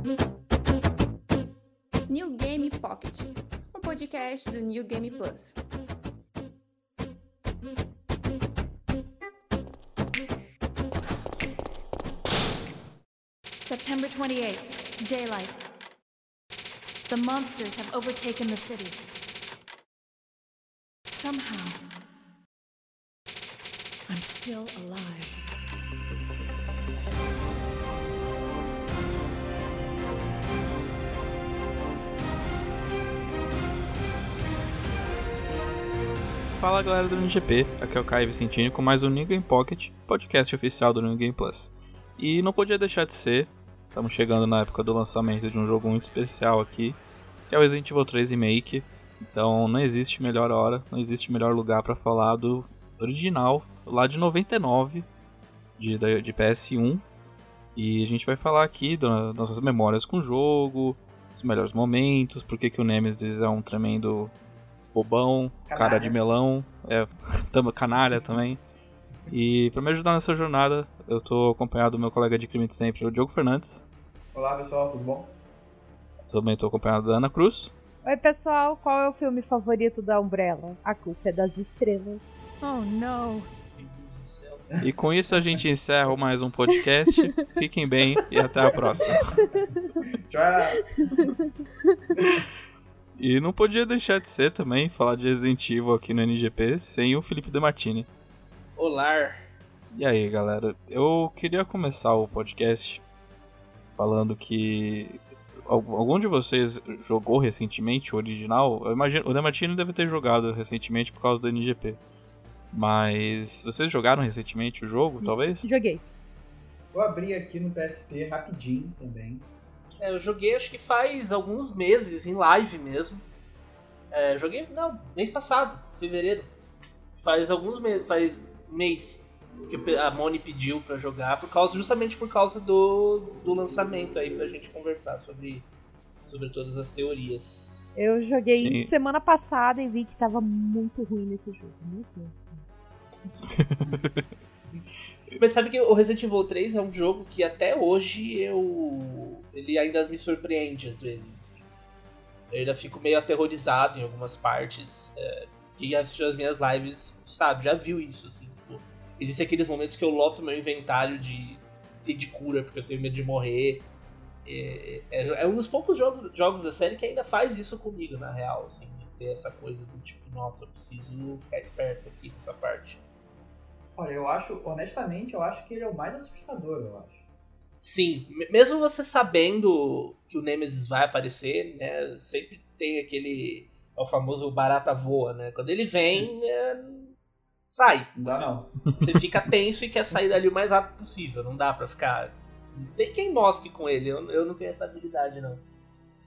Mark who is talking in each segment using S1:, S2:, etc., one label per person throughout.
S1: New Game Pocket, um podcast do New Game Plus.
S2: September 28th, daylight. The monsters have overtaken the city. Somehow, I'm still alive.
S3: Fala galera do NGP, aqui é o Caio Vicentini com mais um New Game Pocket, podcast oficial do New Game Plus. E não podia deixar de ser, estamos chegando na época do lançamento de um jogo muito especial aqui, que é o Resident Evil 3 Remake. Então não existe melhor hora, não existe melhor lugar para falar do original, lá de 99, de, de PS1. E a gente vai falar aqui das nossas memórias com o jogo, os melhores momentos, porque que o Nemesis é um tremendo bobão,
S4: Canalha.
S3: cara de melão, é, tam- canalha também. E pra me ajudar nessa jornada, eu tô acompanhado do meu colega de crime de sempre, o Diogo Fernandes.
S4: Olá pessoal, tudo bom?
S3: Também tô acompanhado da Ana Cruz.
S5: Oi, pessoal, qual é o filme favorito da Umbrella? A culpa é das estrelas.
S2: Oh no.
S3: E com isso a gente encerra mais um podcast. Fiquem bem e até a próxima.
S4: Tchau!
S3: E não podia deixar de ser também falar de Resident Evil aqui no NGP sem o Felipe Demartini.
S6: Olá.
S3: E aí, galera, eu queria começar o podcast falando que al- algum de vocês jogou recentemente o original? Eu imagino, o Demartini deve ter jogado recentemente por causa do NGP. Mas vocês jogaram recentemente o jogo, talvez?
S5: Joguei.
S4: Vou abrir aqui no PSP rapidinho também.
S6: É, eu joguei acho que faz alguns meses, em live mesmo. É, joguei, não, mês passado, fevereiro. Faz alguns meses, faz mês que a Moni pediu pra jogar, por causa, justamente por causa do, do lançamento aí, pra gente conversar sobre, sobre todas as teorias.
S5: Eu joguei
S3: Sim.
S5: semana passada e vi que tava muito ruim nesse jogo. Meu Deus.
S6: Mas sabe que o Resident Evil 3 é um jogo que até hoje eu. ele ainda me surpreende às vezes. assim. Eu ainda fico meio aterrorizado em algumas partes. é, quem assistiu as minhas lives sabe, já viu isso, assim. Tipo, existem aqueles momentos que eu loto meu inventário de, de, cura, porque eu tenho medo de morrer. É, é, é um dos poucos jogos, jogos da série que ainda faz isso comigo, na real, assim, de ter essa coisa do tipo, nossa, eu preciso ficar esperto aqui nessa parte.
S4: Olha, eu acho, honestamente, eu acho que ele é o mais assustador, eu acho.
S6: Sim, me- mesmo você sabendo que o Nemesis vai aparecer, né? Sempre tem aquele. é O famoso barata voa, né? Quando ele vem, é, sai.
S4: Não dá
S6: você,
S4: não.
S6: Você fica tenso e quer sair dali o mais rápido possível. Não dá pra ficar. Tem quem mosque com ele, eu, eu não tenho essa habilidade, não.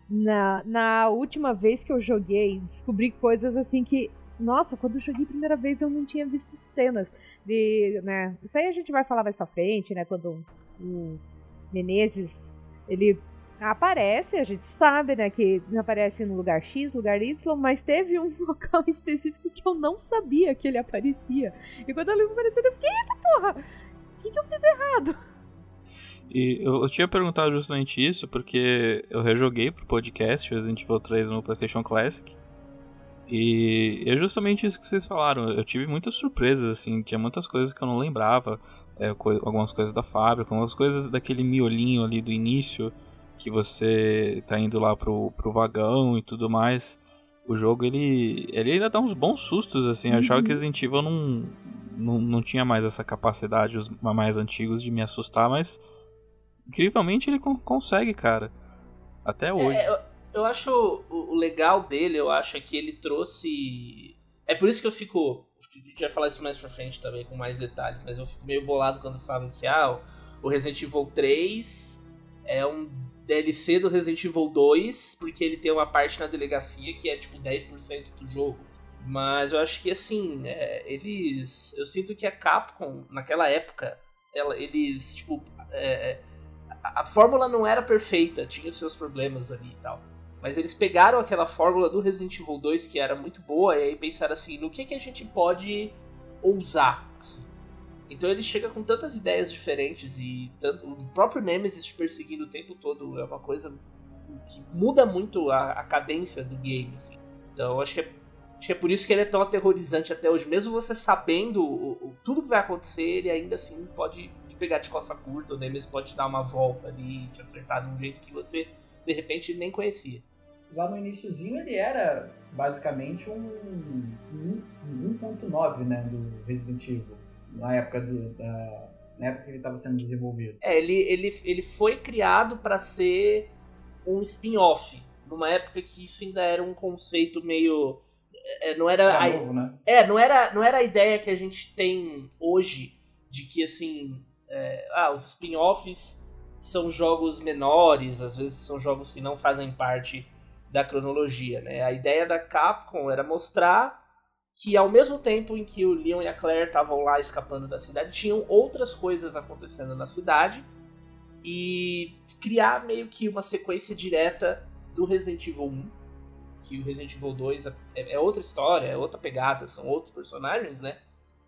S5: Na, na última vez que eu joguei, descobri coisas assim que. Nossa, quando eu joguei a primeira vez eu não tinha visto cenas de. né? Isso aí a gente vai falar mais pra frente, né? Quando o Menezes ele aparece, a gente sabe, né? Que aparece no lugar X, lugar Y, mas teve um local específico que eu não sabia que ele aparecia. E quando ele apareceu, eu fiquei, eita porra! O que, que eu fiz errado?
S3: E eu, eu tinha perguntado justamente isso porque eu rejoguei pro podcast Resident Evil 3 no PlayStation Classic. E é justamente isso que vocês falaram. Eu tive muitas surpresas, assim, tinha muitas coisas que eu não lembrava. é, coi- algumas coisas da fábrica, algumas coisas daquele miolinho ali do início, que você tá indo lá pro, pro vagão e tudo mais. O jogo, ele, ele ainda dá uns bons sustos, assim. Eu achava
S5: Uhum.
S3: que Resident Evil não, não, não tinha mais essa capacidade, os mais antigos, de me assustar, mas incrivelmente ele con- consegue, cara. Até hoje.
S6: É, eu, eu acho o, legal dele, eu acho, é que ele trouxe. É por isso que eu fico. A gente vai falar isso mais pra frente também, com mais detalhes, mas eu fico meio bolado quando falam que ah, o Resident Evil 3 é um DLC do Resident Evil 2, porque ele tem uma parte na delegacia que é tipo 10% do jogo. Mas eu acho que assim, é, eles. Eu sinto que a Capcom, naquela época, ela, eles, tipo. é, a, a fórmula não era perfeita, tinha os seus problemas ali e tal. Mas eles pegaram aquela fórmula do Resident Evil 2, que era muito boa, e aí pensaram assim, no que, que a gente pode ousar? assim? Então ele chega com tantas ideias diferentes e tanto, o próprio Nemesis te perseguindo o tempo todo é uma coisa que muda muito a, a cadência do game. Assim. Então acho que, é, acho que é por isso que ele é tão aterrorizante até hoje. Mesmo você sabendo o, o, tudo que vai acontecer, ele ainda assim pode te pegar de costa curta. O Nemesis pode te dar uma volta ali, te acertar de um jeito que você de repente nem conhecia.
S4: Lá no iníciozinho ele era basicamente um, um, um 1.9 né, do Resident Evil na época do, da, na época que ele estava sendo desenvolvido.
S6: É, ele, ele, ele foi criado para ser um spin-off, numa época que isso ainda era um conceito meio é, não era,
S4: era a, novo, né?
S6: É, não era, não era a ideia que a gente tem hoje de que assim, é, ah, os spin-offs são jogos menores, às vezes são jogos que não fazem parte da cronologia, né? A ideia da Capcom era mostrar que ao mesmo tempo em que o Leon e a Claire estavam lá escapando da cidade, tinham outras coisas acontecendo na cidade e criar meio que uma sequência direta do Resident Evil 1, que o Resident Evil 2 é, é outra história, é outra pegada, são outros personagens, né?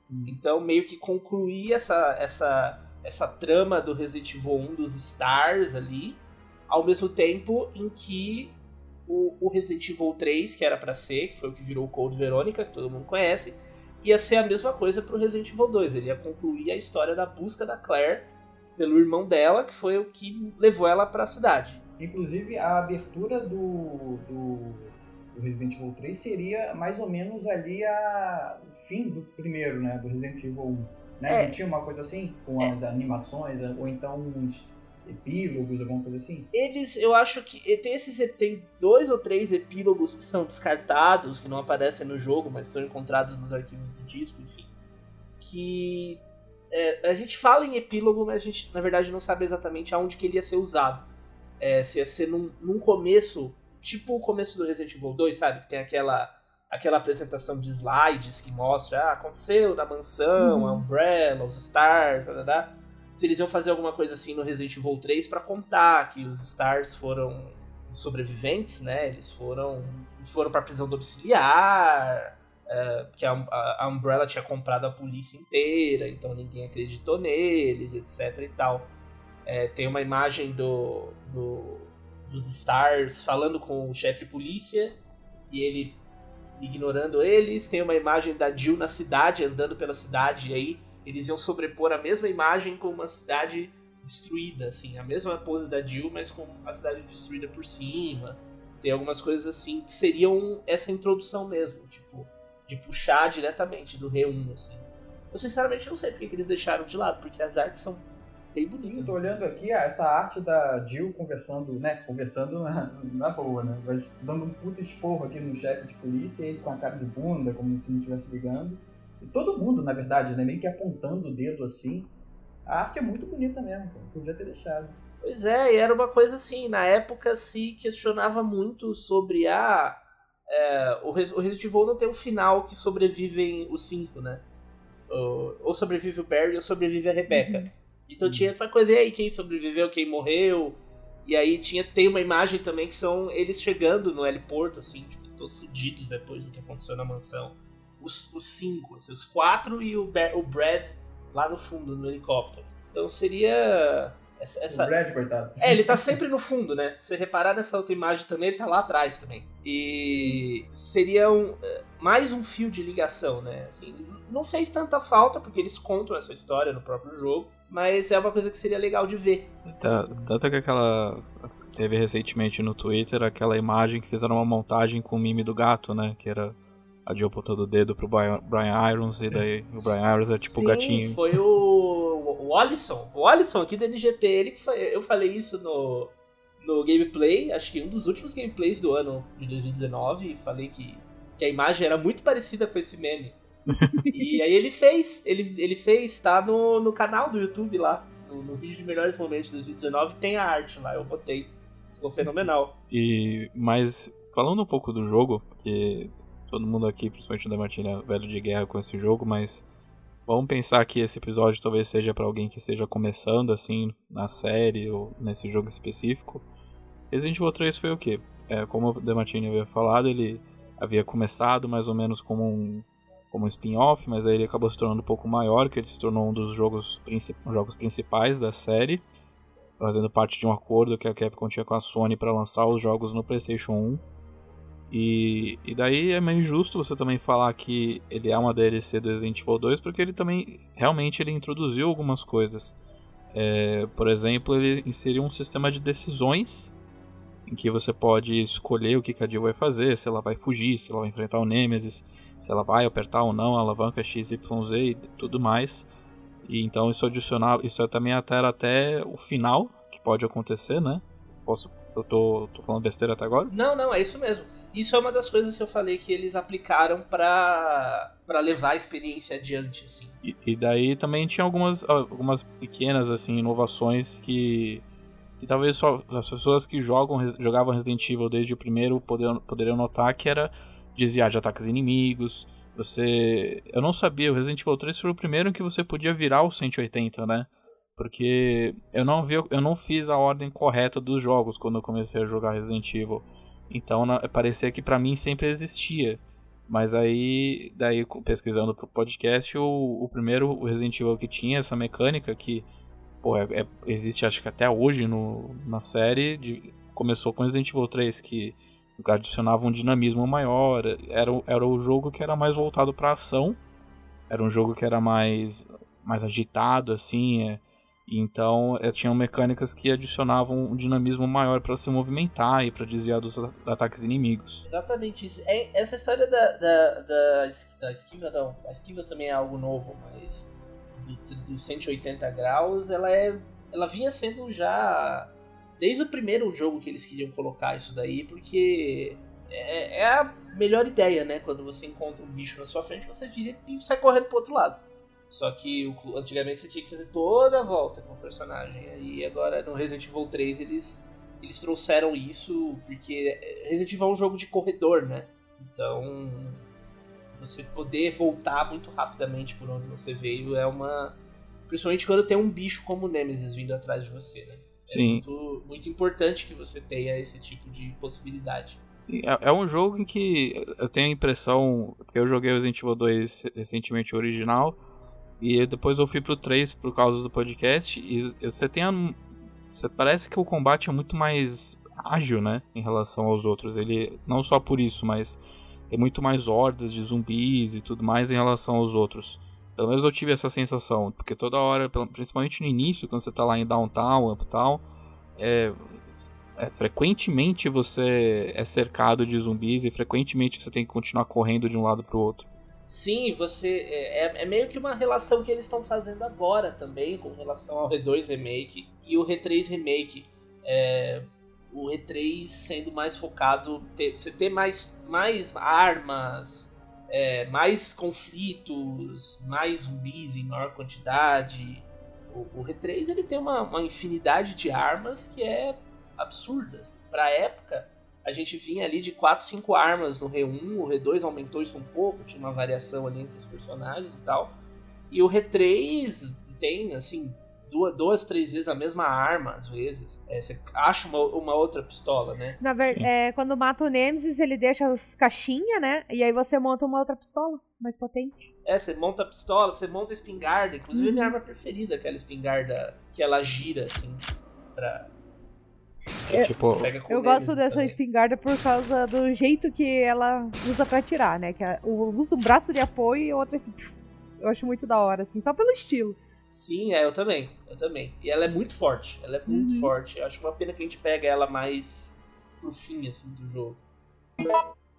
S6: Hum. Então meio que concluir essa essa essa trama do Resident Evil 1 dos Stars ali, ao mesmo tempo em que o, o Resident Evil 3, que era para ser, que foi o que virou o Code Verônica, que todo mundo conhece, ia ser a mesma coisa pro Resident Evil 2. Ele ia concluir a história da busca da Claire pelo irmão dela, que foi o que levou ela para a cidade.
S4: Inclusive, a abertura do, do, do, Resident Evil 3 seria mais ou menos ali a, o fim do primeiro, né? Do Resident Evil 1. Né? É. Não tinha uma coisa assim? Com é. as animações, ou então uns epílogos, alguma coisa assim?
S6: Eles, eu acho que tem esses tem dois ou três epílogos que são descartados, que não aparecem no jogo, mas são encontrados nos arquivos do disco, enfim. Que é, a gente fala em epílogo, mas a gente na verdade não sabe exatamente aonde que ele ia ser usado. É, se ia ser num, num começo, tipo o começo do Resident Evil 2, sabe? Que tem aquela aquela apresentação de slides que mostra, ah, aconteceu na mansão, uhum. a Umbrella, os Stars, tá, tá, tá se eles iam fazer alguma coisa assim no Resident Evil 3 para contar que os Stars foram sobreviventes, né? Eles foram foram para prisão domiciliar, uh, que a, a, Umbrella tinha comprado a polícia inteira, então ninguém acreditou neles, etc e tal. É, tem uma imagem do, do, dos Stars falando com o chefe de polícia e ele ignorando eles. Tem uma imagem da Jill na cidade, andando pela cidade, e aí eles iam sobrepor a mesma imagem com uma cidade destruída, assim, a mesma pose da Jill, mas com a cidade destruída por cima. Tem algumas coisas assim que seriam essa introdução mesmo, tipo, de puxar diretamente do R1, assim. Eu sinceramente não sei porque que eles deixaram de lado, porque as artes são bem bonitas.
S4: Sim, tô olhando aqui ah, essa arte da Jill conversando, né? Conversando na, na boa, né? Dando um puta esporro aqui no chefe de polícia, ele com a cara de bunda, como se não estivesse ligando todo mundo, na verdade, né? Meio que apontando o dedo assim. A arte é muito bonita mesmo, cara. podia ter deixado.
S6: Pois é, e era uma coisa assim, na época se questionava muito sobre a. É, o, Resident Evil não tem um final que sobrevivem os cinco, né? Ou, ou sobrevive o Barry ou sobrevive a Rebecca. Uhum. Então uhum. tinha essa coisa, e aí, quem sobreviveu, quem morreu. E aí tinha, tem uma imagem também que são eles chegando no heliporto, assim, tipo, todos fodidos depois do que aconteceu na mansão os, os cinco, assim, os quatro e o, o Brad lá no fundo, no helicóptero. Então seria. Essa, essa...
S4: O Brad, coitado.
S6: É, ele tá sempre no fundo, né? Se reparar nessa outra imagem também, ele tá lá atrás também. E seria um, mais um fio de ligação, né? Assim, não fez tanta falta, porque eles contam essa história no próprio jogo, mas é uma coisa que seria legal de ver.
S3: Tá, tanto que aquela. Teve recentemente no Twitter aquela imagem que fizeram uma montagem com o mime do gato, né? Que era a Jill apontando o dedo pro Brian Irons, e daí o Brian Irons é tipo
S6: Sim,
S3: o gatinho.
S6: foi o, o Alisson. O Alisson aqui do NGP, ele que foi, eu falei isso no, no gameplay, acho que um dos últimos gameplays do ano de 2019, e falei que, que a imagem era muito parecida com esse meme. e aí ele fez, ele, ele fez, tá no, no canal do YouTube lá, no, no vídeo de melhores momentos de 2019, tem a arte lá, eu botei. Ficou fenomenal.
S3: E, mas, falando um pouco do jogo, que todo mundo aqui, principalmente o da Martina, é velho de guerra com esse jogo, mas vamos pensar que esse episódio talvez seja para alguém que esteja começando assim na série ou nesse jogo específico. Resident Evil 3 foi o quê? É, como o Demartini havia falado, ele havia começado mais ou menos como um, como spin-off, mas aí ele acabou se tornando um pouco maior, que ele se tornou um dos jogos, princip jogos principais da série, fazendo parte de um acordo que a Capcom tinha com a Sony para lançar os jogos no PlayStation 1. E, e daí é meio injusto você também falar que ele é uma DLC do Resident Evil 2, porque ele também realmente ele introduziu algumas coisas. É, por exemplo, ele inseriu um sistema de decisões em que você pode escolher o que a Jill vai fazer, se ela vai fugir, se ela vai enfrentar o Nemesis, se ela vai apertar ou não a alavanca XYZ e tudo mais. E então isso adicionar, isso também altera até o final que pode acontecer, né? Posso, eu tô, tô falando besteira até agora?
S6: Não, não, é isso mesmo. Isso é uma das coisas que eu falei que eles aplicaram para para levar a experiência adiante, assim.
S3: E, e, daí também tinha algumas, algumas pequenas assim inovações que, que talvez só as pessoas que jogam jogavam Resident Evil desde o primeiro poderiam, poderiam notar que era desviar de ataques inimigos. Você. Eu não sabia, o Resident Evil 3 foi o primeiro que você podia virar o 180, né? Porque eu não, vi, eu não fiz a ordem correta dos jogos quando eu comecei a jogar Resident Evil. Então na, parecia que para mim sempre existia. Mas aí, daí pesquisando pro podcast, o, o primeiro o Resident Evil que tinha essa mecânica que pô, é, é, existe acho que até hoje no, na série, de, começou com Resident Evil 3, que adicionava um dinamismo maior. Era, era o jogo que era mais voltado para ação. Era um jogo que era mais, mais agitado, assim. É, então é, tinham mecânicas que adicionavam um dinamismo maior para se movimentar e para desviar dos ataques inimigos.
S6: Exatamente isso. É, essa história da, da, da, da, esquiva, não. A esquiva também é algo novo, mas do, do 180 graus, ela é. Ela vinha sendo já desde o primeiro jogo que eles queriam colocar isso daí, porque é, é, a melhor ideia, né? Quando você encontra um bicho na sua frente, você vira e sai correndo pro outro lado. Só que antigamente você tinha que fazer toda a volta com o personagem. E agora no Resident Evil 3 eles, eles trouxeram isso, porque Resident Evil é um jogo de corredor, né? Então você poder voltar muito rapidamente por onde você veio é uma. Principalmente quando tem um bicho como o Nemesis vindo atrás de você, né?
S3: Sim. É
S6: muito, muito importante que você tenha esse tipo de possibilidade.
S3: É, é um jogo em que eu tenho a impressão, porque eu joguei o Resident Evil 2 recentemente original, e depois eu fui pro 3 por causa do podcast, e você tem a, você parece que o combate é muito mais ágil, né, em relação aos outros. Ele não só por isso, mas tem muito mais hordas de zumbis e tudo mais em relação aos outros. Pelo menos eu tive essa sensação, porque toda hora, principalmente no início, quando você tá lá em downtown, uptown, é, é, frequentemente você é cercado de zumbis e frequentemente você tem que continuar correndo de um lado pro outro.
S6: Sim, você é, é, é meio que uma relação que eles estão fazendo agora também com relação ao R2 Remake e o R3 Remake. É, o R3 sendo mais focado, ter, você ter mais, mais armas, é, mais conflitos, mais zumbis em maior quantidade. O, o R3 ele tem uma, uma infinidade de armas que é absurda. Pra época, a gente vinha ali de 4, 5 armas no R1, o R2 aumentou isso um pouco, tinha uma variação ali entre os personagens e tal. E o R3 tem, assim, duas, duas, três vezes a mesma arma, às vezes. É, você acha uma, uma outra pistola, né?
S5: Na ver, é, quando mata o Nemesis, ele deixa as caixinhas, né? E aí você monta uma outra pistola mais potente.
S6: É, você monta a pistola, você monta a espingarda. Inclusive, uhum. minha arma preferida, aquela espingarda que ela gira, assim, pra.
S5: É, tipo, eu gosto dessa também. espingarda por causa do jeito que ela usa para atirar, né? Que usa um braço de apoio e outra assim. Eu acho muito da hora, assim, só pelo estilo.
S6: Sim, é, eu também. Eu também. E ela é muito forte. Ela é muito uhum. forte. Eu acho uma pena que a gente pega ela mais pro fim, assim, do jogo.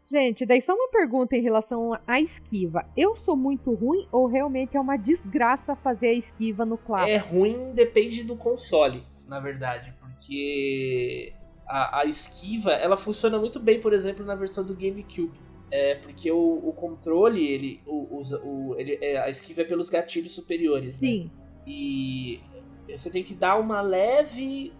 S5: Gente, daí só uma pergunta em relação à esquiva. Eu sou muito ruim ou realmente é uma desgraça fazer a esquiva no clássico?
S6: É ruim, depende do console, na verdade. Porque a, a esquiva, ela funciona muito bem, por exemplo, na versão do GameCube. É, porque o, o controle, ele, o, o, ele, é, a esquiva é pelos gatilhos superiores,
S5: né? Sim.
S6: E você tem que dar uma leve,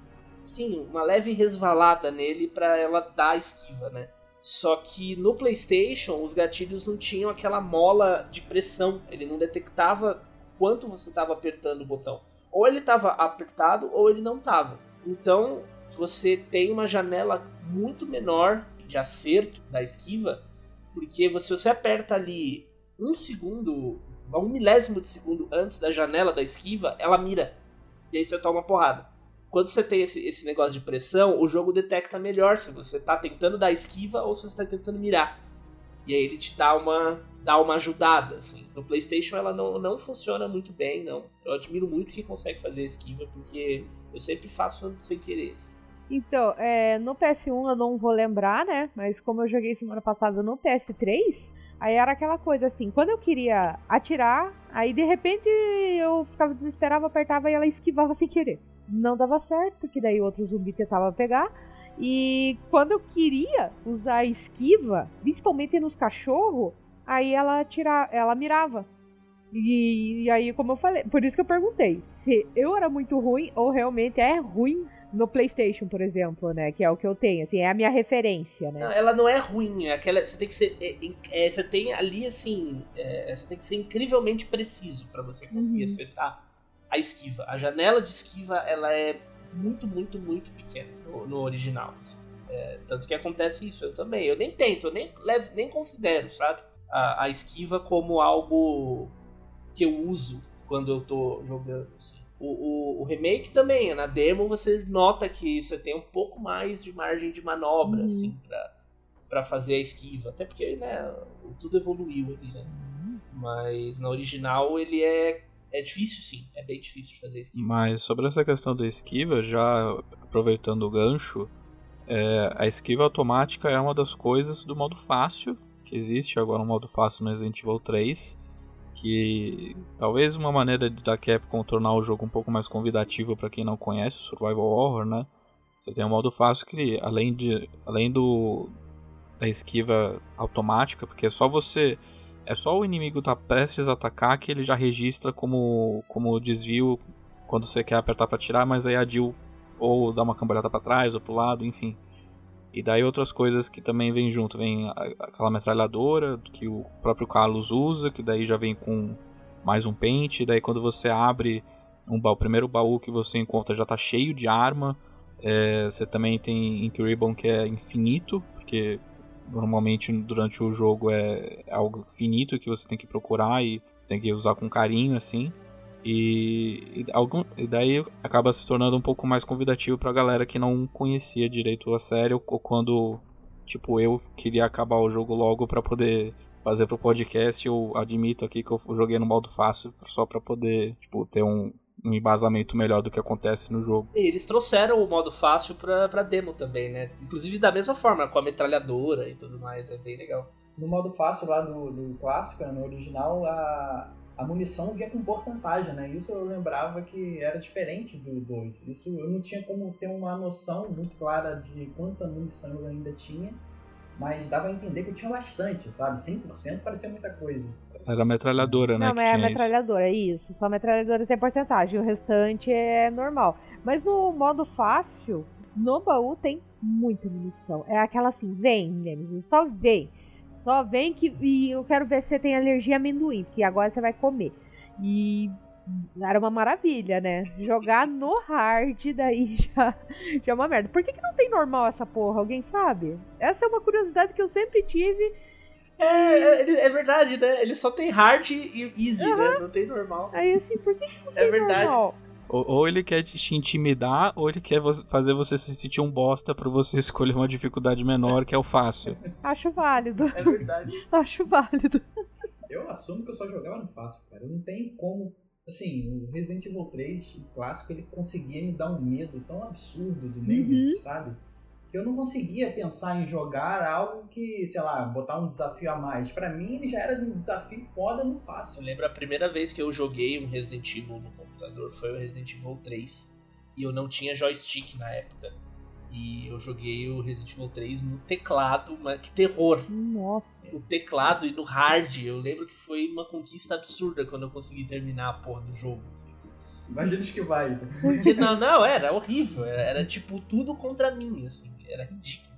S6: sim, uma leve resvalada nele para ela dar a esquiva, né? Só que no PlayStation os gatilhos não tinham aquela mola de pressão, ele não detectava quanto você estava apertando o botão. Ou ele estava apertado ou ele não estava. Então você tem uma janela muito menor de acerto da esquiva porque você, você aperta ali um segundo, um milésimo de segundo antes da janela da esquiva, ela mira. E aí você toma uma porrada. Quando você tem esse, esse negócio de pressão, o jogo detecta melhor se você tá tentando dar esquiva ou se você tá tentando mirar. E aí ele te dá uma, dá uma ajudada, assim. No PlayStation ela não, não funciona muito bem, não. Eu admiro muito quem consegue fazer esquiva, porque eu sempre faço sem querer. Assim.
S5: Então, é, no PS1 eu não vou lembrar, né? Mas como eu joguei semana passada no PS3, aí era aquela coisa assim, quando eu queria atirar, aí de repente eu ficava desesperado, apertava e ela esquivava sem querer. Não dava certo, porque daí outro zumbi tentava pegar. E quando eu queria usar a esquiva, principalmente nos cachorros, aí ela tira, ela mirava. E, e, aí, como eu falei, por isso que eu perguntei se eu era muito ruim ou realmente é ruim no PlayStation, por exemplo, né? Que é o que eu tenho, assim, é a minha referência, né?
S6: Não, ela não é ruim, é aquela. Você tem que ser. É, é, você tem ali, assim. É, você tem que ser incrivelmente preciso para você conseguir uhum. acertar a esquiva. A janela de esquiva, ela é muito, muito, muito pequena no, no original. Assim. É, tanto que acontece isso, eu também. Eu nem tento, eu nem, levo, nem considero, sabe? A, a esquiva como algo que eu uso quando eu tô jogando, assim. O, o, o, remake também, na demo você nota que você tem um pouco mais de margem de manobra, uhum. assim, pra, pra fazer a esquiva. Até porque, né, tudo evoluiu ali, né? Uhum. Mas na original ele é, é difícil, sim. É bem difícil de fazer esquiva.
S3: Mas sobre essa questão da esquiva, já aproveitando o gancho, é, a esquiva automática é uma das coisas do modo fácil, que existe agora no modo fácil no Resident Evil 3 que talvez uma maneira da Capcom tornar o jogo um pouco mais convidativo para quem não conhece o Survival Horror, né? Você tem um modo fácil que além de além do da esquiva automática, porque é só você é só o inimigo tá prestes a atacar que ele já registra como como desvio quando você quer apertar para tirar, mas aí a Jill ou dá uma cambalhota para trás ou pro lado, enfim. E daí outras coisas que também vem junto, vem aquela metralhadora que o próprio Carlos usa, que daí já vem com mais um pente, daí quando você abre um baú, o primeiro baú que você encontra já está cheio de arma. É, você também tem Ink Ribbon que é infinito, porque normalmente durante o jogo é, algo finito que você tem que procurar e você tem que usar com carinho assim. E, e, algum, e daí acaba se tornando um pouco mais convidativo pra galera que não conhecia direito a série ou quando, tipo, eu queria acabar o jogo logo para poder fazer pro podcast. Eu admito aqui que eu joguei no modo fácil só para poder, tipo, ter um, um embasamento melhor do que acontece no jogo.
S6: E eles trouxeram o modo fácil pra, pra demo também, né? Inclusive da mesma forma, com a metralhadora e tudo mais, é bem legal.
S4: No modo fácil lá do, do clássico, né, no original, a, a munição vinha com porcentagem, né? Isso eu lembrava que era diferente do 2. Isso eu não tinha como ter uma noção muito clara de quanta munição eu ainda tinha, mas dava a entender que eu tinha bastante, sabe? 100% parecia muita coisa.
S3: Era metralhadora, né?
S5: Não, é a metralhadora, isso. Só metralhadora tem porcentagem, o restante é normal. Mas no modo fácil, no baú tem muita munição. É aquela assim, vem, Nemesis, só vem. Só vem que e eu quero ver se você tem alergia a amendoim, porque agora você vai comer. E era uma maravilha, né? Jogar no hard daí já, já é uma merda. Por que, que não tem normal essa porra? Alguém sabe? Essa é uma curiosidade que eu sempre tive.
S6: É, é, é verdade, né? Ele só tem hard e easy, uhum. né? Não tem normal.
S5: Aí assim, por que, que não é tem
S6: verdade.
S5: normal?
S3: Ou, ou, ele quer te intimidar, ou ele quer fazer você se sentir um bosta pra você escolher uma dificuldade menor, que é o fácil.
S5: Acho válido.
S6: É verdade.
S5: Acho válido.
S4: Eu assumo que eu só jogava no fácil, cara. Não tem como. Assim, o Resident Evil 3, o clássico, ele conseguia me dar um medo tão absurdo do Nemesis, uhum. sabe? Eu não conseguia pensar em jogar algo que, sei lá, botar um desafio a mais. Para mim, ele já era um desafio foda no fácil.
S6: Eu lembro a primeira vez que eu joguei um Resident Evil no computador foi o Resident Evil 3. E eu não tinha joystick na época. E eu joguei o Resident Evil 3 no teclado, mas que terror.
S5: Nossa.
S6: O teclado e no hard. Eu lembro que foi uma conquista absurda quando eu consegui terminar a porra do jogo. Assim.
S4: Imagina que vai.
S6: Porque, não, não, era horrível. Era, era, tipo tudo contra mim, assim. Era ridículo.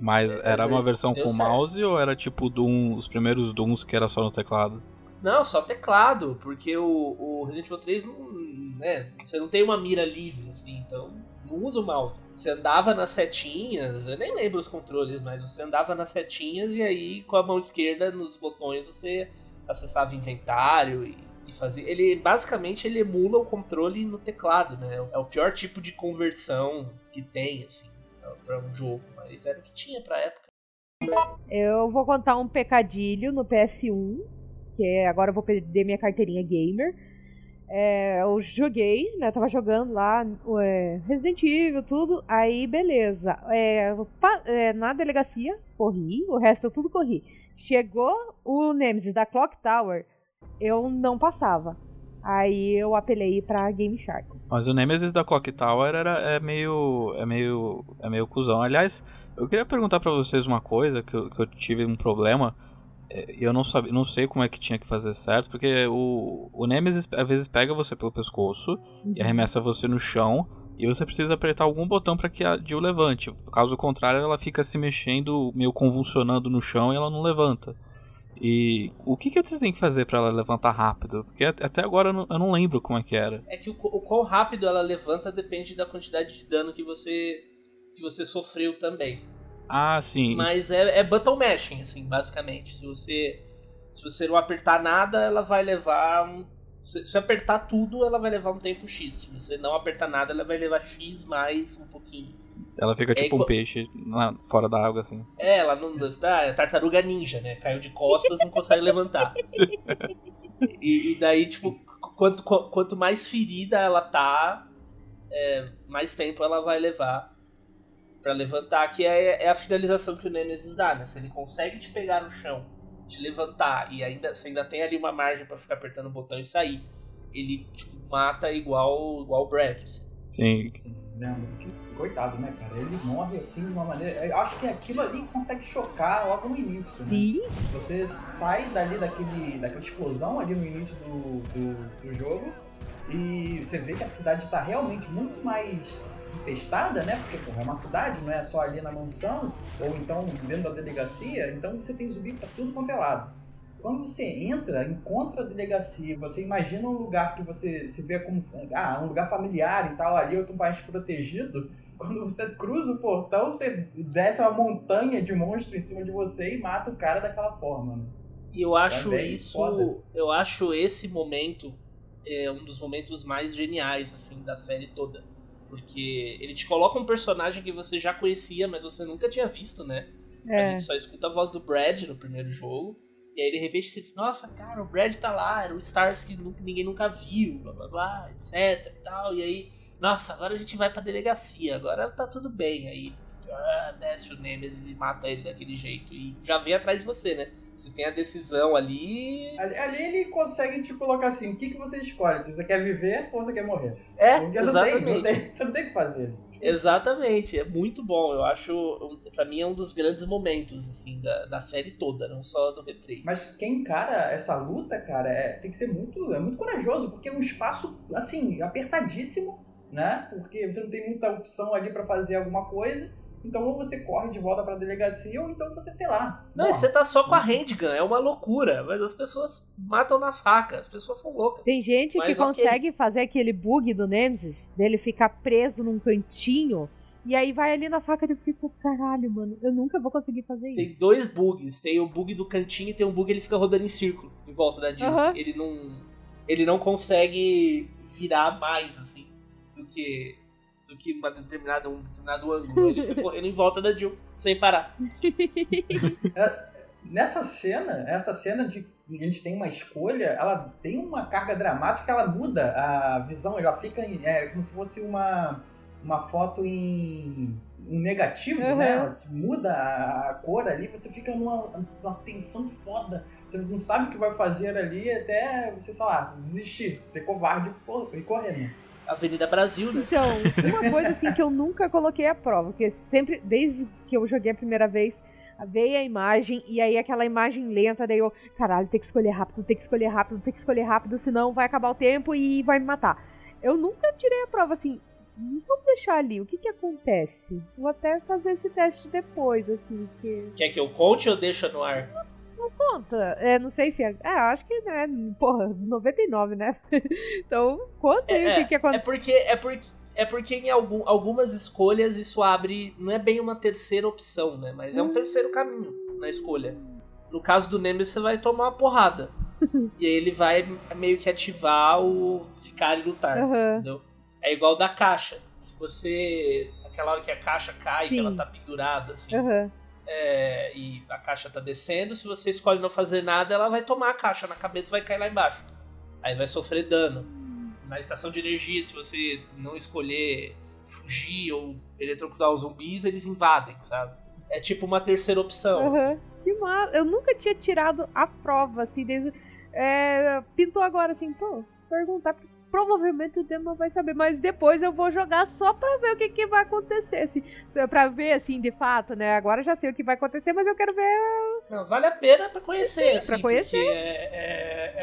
S3: Mas era uma versão com certo. mouse ou era tipo Doom, os primeiros Dooms que era só no teclado?
S6: Não, só teclado, porque o, o Resident Evil 3 não, né, você não tem uma mira livre, assim, então não usa o mouse. Você andava nas setinhas, eu nem lembro os controles, mas você andava nas setinhas e aí com a mão esquerda nos botões você acessava inventário e, e fazia. Ele basicamente ele emula o controle no teclado, né? É o pior tipo de conversão que tem, assim, para um jogo, mas era o que tinha pra época.
S5: Eu vou contar um pecadilho no PS1, que é, agora eu vou perder minha carteirinha gamer. É, eu joguei, né? Tava jogando lá é, Resident Evil, tudo. Aí, beleza. É, é, na delegacia, corri. O resto eu tudo corri. Chegou o Nemesis da Clock Tower, eu não passava. Aí eu apelei pra Game Shark.
S3: Mas o Nemesis da Clock Tower era, é meio. é meio. é meio cuzão. Aliás, eu queria perguntar para vocês uma coisa que eu, que eu tive um problema. É, e eu não, sabia, não sei como é que tinha que fazer certo, porque o, o Nemesis às vezes pega você pelo pescoço uhum. e arremessa você no chão, e você precisa apertar algum botão para que a Jill levante. Caso contrário, ela fica se mexendo, meio convulsionando no chão e ela não levanta. E o que, que você tem que fazer para ela levantar rápido? Porque até agora eu não, eu não, lembro como é que era.
S6: É que o, o quão rápido ela levanta depende da quantidade de dano que você que você sofreu também.
S3: Ah, sim.
S6: Mas é, é button mashing, assim, basicamente. Se você se você não apertar nada, ela vai levar um, se, se apertar tudo, ela vai levar um tempo X. Se você não apertar nada, ela vai levar X mais um pouquinho.
S3: Ela fica tipo é, um peixe lá fora da água, assim.
S6: É, ela não. Tá, é tartaruga ninja, né? Caiu de costas, não consegue levantar. E, e, daí, tipo, quanto, quanto mais ferida ela tá, é, mais tempo ela vai levar para levantar, que é, é, a finalização que o Nemesis dá, né? Se ele consegue te pegar no chão, te levantar e ainda você ainda tem ali uma margem para ficar apertando o botão e sair, ele tipo, mata igual igual o Brad. Assim.
S3: Sim.
S4: Sim. Coitado, né, cara? Ele morre assim de uma maneira. Eu acho que aquilo ali consegue chocar logo no início. Né?
S5: Sim.
S4: Você sai dali daquele, daquela explosão ali no início do, do, do jogo e você vê que a cidade está realmente muito mais infestada, né? Porque porra, é uma cidade, não é só ali na mansão, ou então dentro da delegacia, então você tem zumbi pra tudo quanto é lado. Quando você entra, encontra a delegacia, você imagina um lugar que você se vê como ah, um lugar familiar e tal, ali eu tô mais protegido. Quando você cruza o portão, você desce uma montanha de monstros em cima de você e mata o cara daquela forma, né?
S6: E eu acho Também, isso, foda. eu acho esse momento é um dos momentos mais geniais assim da série toda porque ele te coloca um personagem que você já conhecia, mas você nunca tinha visto, né? É. A gente só escuta a voz do Brad no primeiro jogo. E aí de repente você fica, nossa, cara, o Brad tá lá, era o Stars que ninguém nunca viu, blá blá blá, etc e tal. E aí, nossa, agora a gente vai pra delegacia, agora tá tudo bem. Aí ah, desce o Nemesis e mata ele daquele jeito. E já vem atrás de você, né? Você tem a decisão ali.
S4: ali. Ali, ele consegue te colocar assim: o que, que você escolhe? Se você quer viver ou você quer morrer.
S6: É, exatamente.
S4: Não tem, não tem, você não tem o que fazer.
S6: Exatamente, é muito bom. Eu acho, para mim, é um dos grandes momentos, assim, da, da série toda, não só do
S4: R3. Mas quem encara essa luta, cara, é, tem que ser muito, é muito corajoso, porque é um espaço, assim, apertadíssimo, né? Porque você não tem muita opção ali para fazer alguma coisa. Então ou você corre de volta pra delegacia, ou então você, sei lá.
S6: Não, morre. você tá só com a handgun, é uma loucura. Mas as pessoas matam na faca, as pessoas são loucas.
S5: Tem gente mas que okay. consegue fazer aquele bug do Nemesis, dele ficar preso num cantinho. E aí vai ali na faca e eu fico, caralho, mano, eu nunca vou conseguir fazer
S6: tem
S5: isso.
S6: Tem dois bugs. Tem o bug do cantinho e tem um bug ele fica rodando em círculo em volta da Jill. Uhum. Ele não. Ele não consegue virar mais, assim, do que do que uma determinada, um determinado ângulo. Ele foi correndo em volta da Jill, sem parar.
S4: É, nessa cena, essa cena de a gente tem uma escolha, ela tem uma carga dramática, ela muda a visão, ela fica é, como se fosse uma, uma foto em, em negativo, uhum. né? Ela muda a, a, cor ali, você fica numa, numa tensão foda. Você não sabe o que vai fazer ali até você, sei lá, desistir, ser covarde e correr, né?
S6: Avenida Brasil, né?
S5: Então, uma coisa assim que eu nunca coloquei à prova, porque sempre, desde que eu joguei a primeira vez, veio a imagem e aí aquela imagem lenta, daí eu, caralho, tem que escolher rápido, tem que escolher rápido, tem que escolher rápido, senão vai acabar o tempo e vai me matar. Eu nunca tirei a prova assim, vamos deixar ali, o que que acontece? Vou até fazer esse teste depois, assim, que...
S6: Quer que eu conte ou deixa no ar?
S5: Não conta. É, não sei se é. É, acho que, né? Porra, 99, né? então, conta aí
S6: é,
S5: o que, que acontece.
S6: É porque, é porque, é porque em algum, algumas escolhas isso abre. Não é bem uma terceira opção, né? Mas é um hum. terceiro caminho na escolha. No caso do Nemesis, você vai tomar uma porrada. e aí ele vai meio que ativar o ficar e lutar,
S5: Aham.
S6: entendeu? É igual da caixa. Se você. Aquela hora que a caixa cai, que
S5: Sim.
S6: ela tá pendurada, assim,
S5: Aham.
S6: É, e a caixa tá descendo, se você escolhe não fazer nada, ela vai tomar a caixa na cabeça e vai cair lá embaixo. Aí vai sofrer dano. Na estação de energia, se você não escolher fugir ou eletrocutar os zumbis, eles invadem, sabe? É tipo uma terceira opção. assim.
S5: Aham. Que massa. Eu nunca tinha tirado a prova, assim, desde. é, pintou agora, assim, pô, perguntar. porque Provavelmente o Dema vai saber, mas depois eu vou jogar só pra ver o que, que vai acontecer, assim. Pra ver, assim, de fato, né? Agora já sei o que vai acontecer, mas eu quero ver.
S6: Não, vale a pena pra conhecer, assim,
S5: pra conhecer.
S6: porque é, é-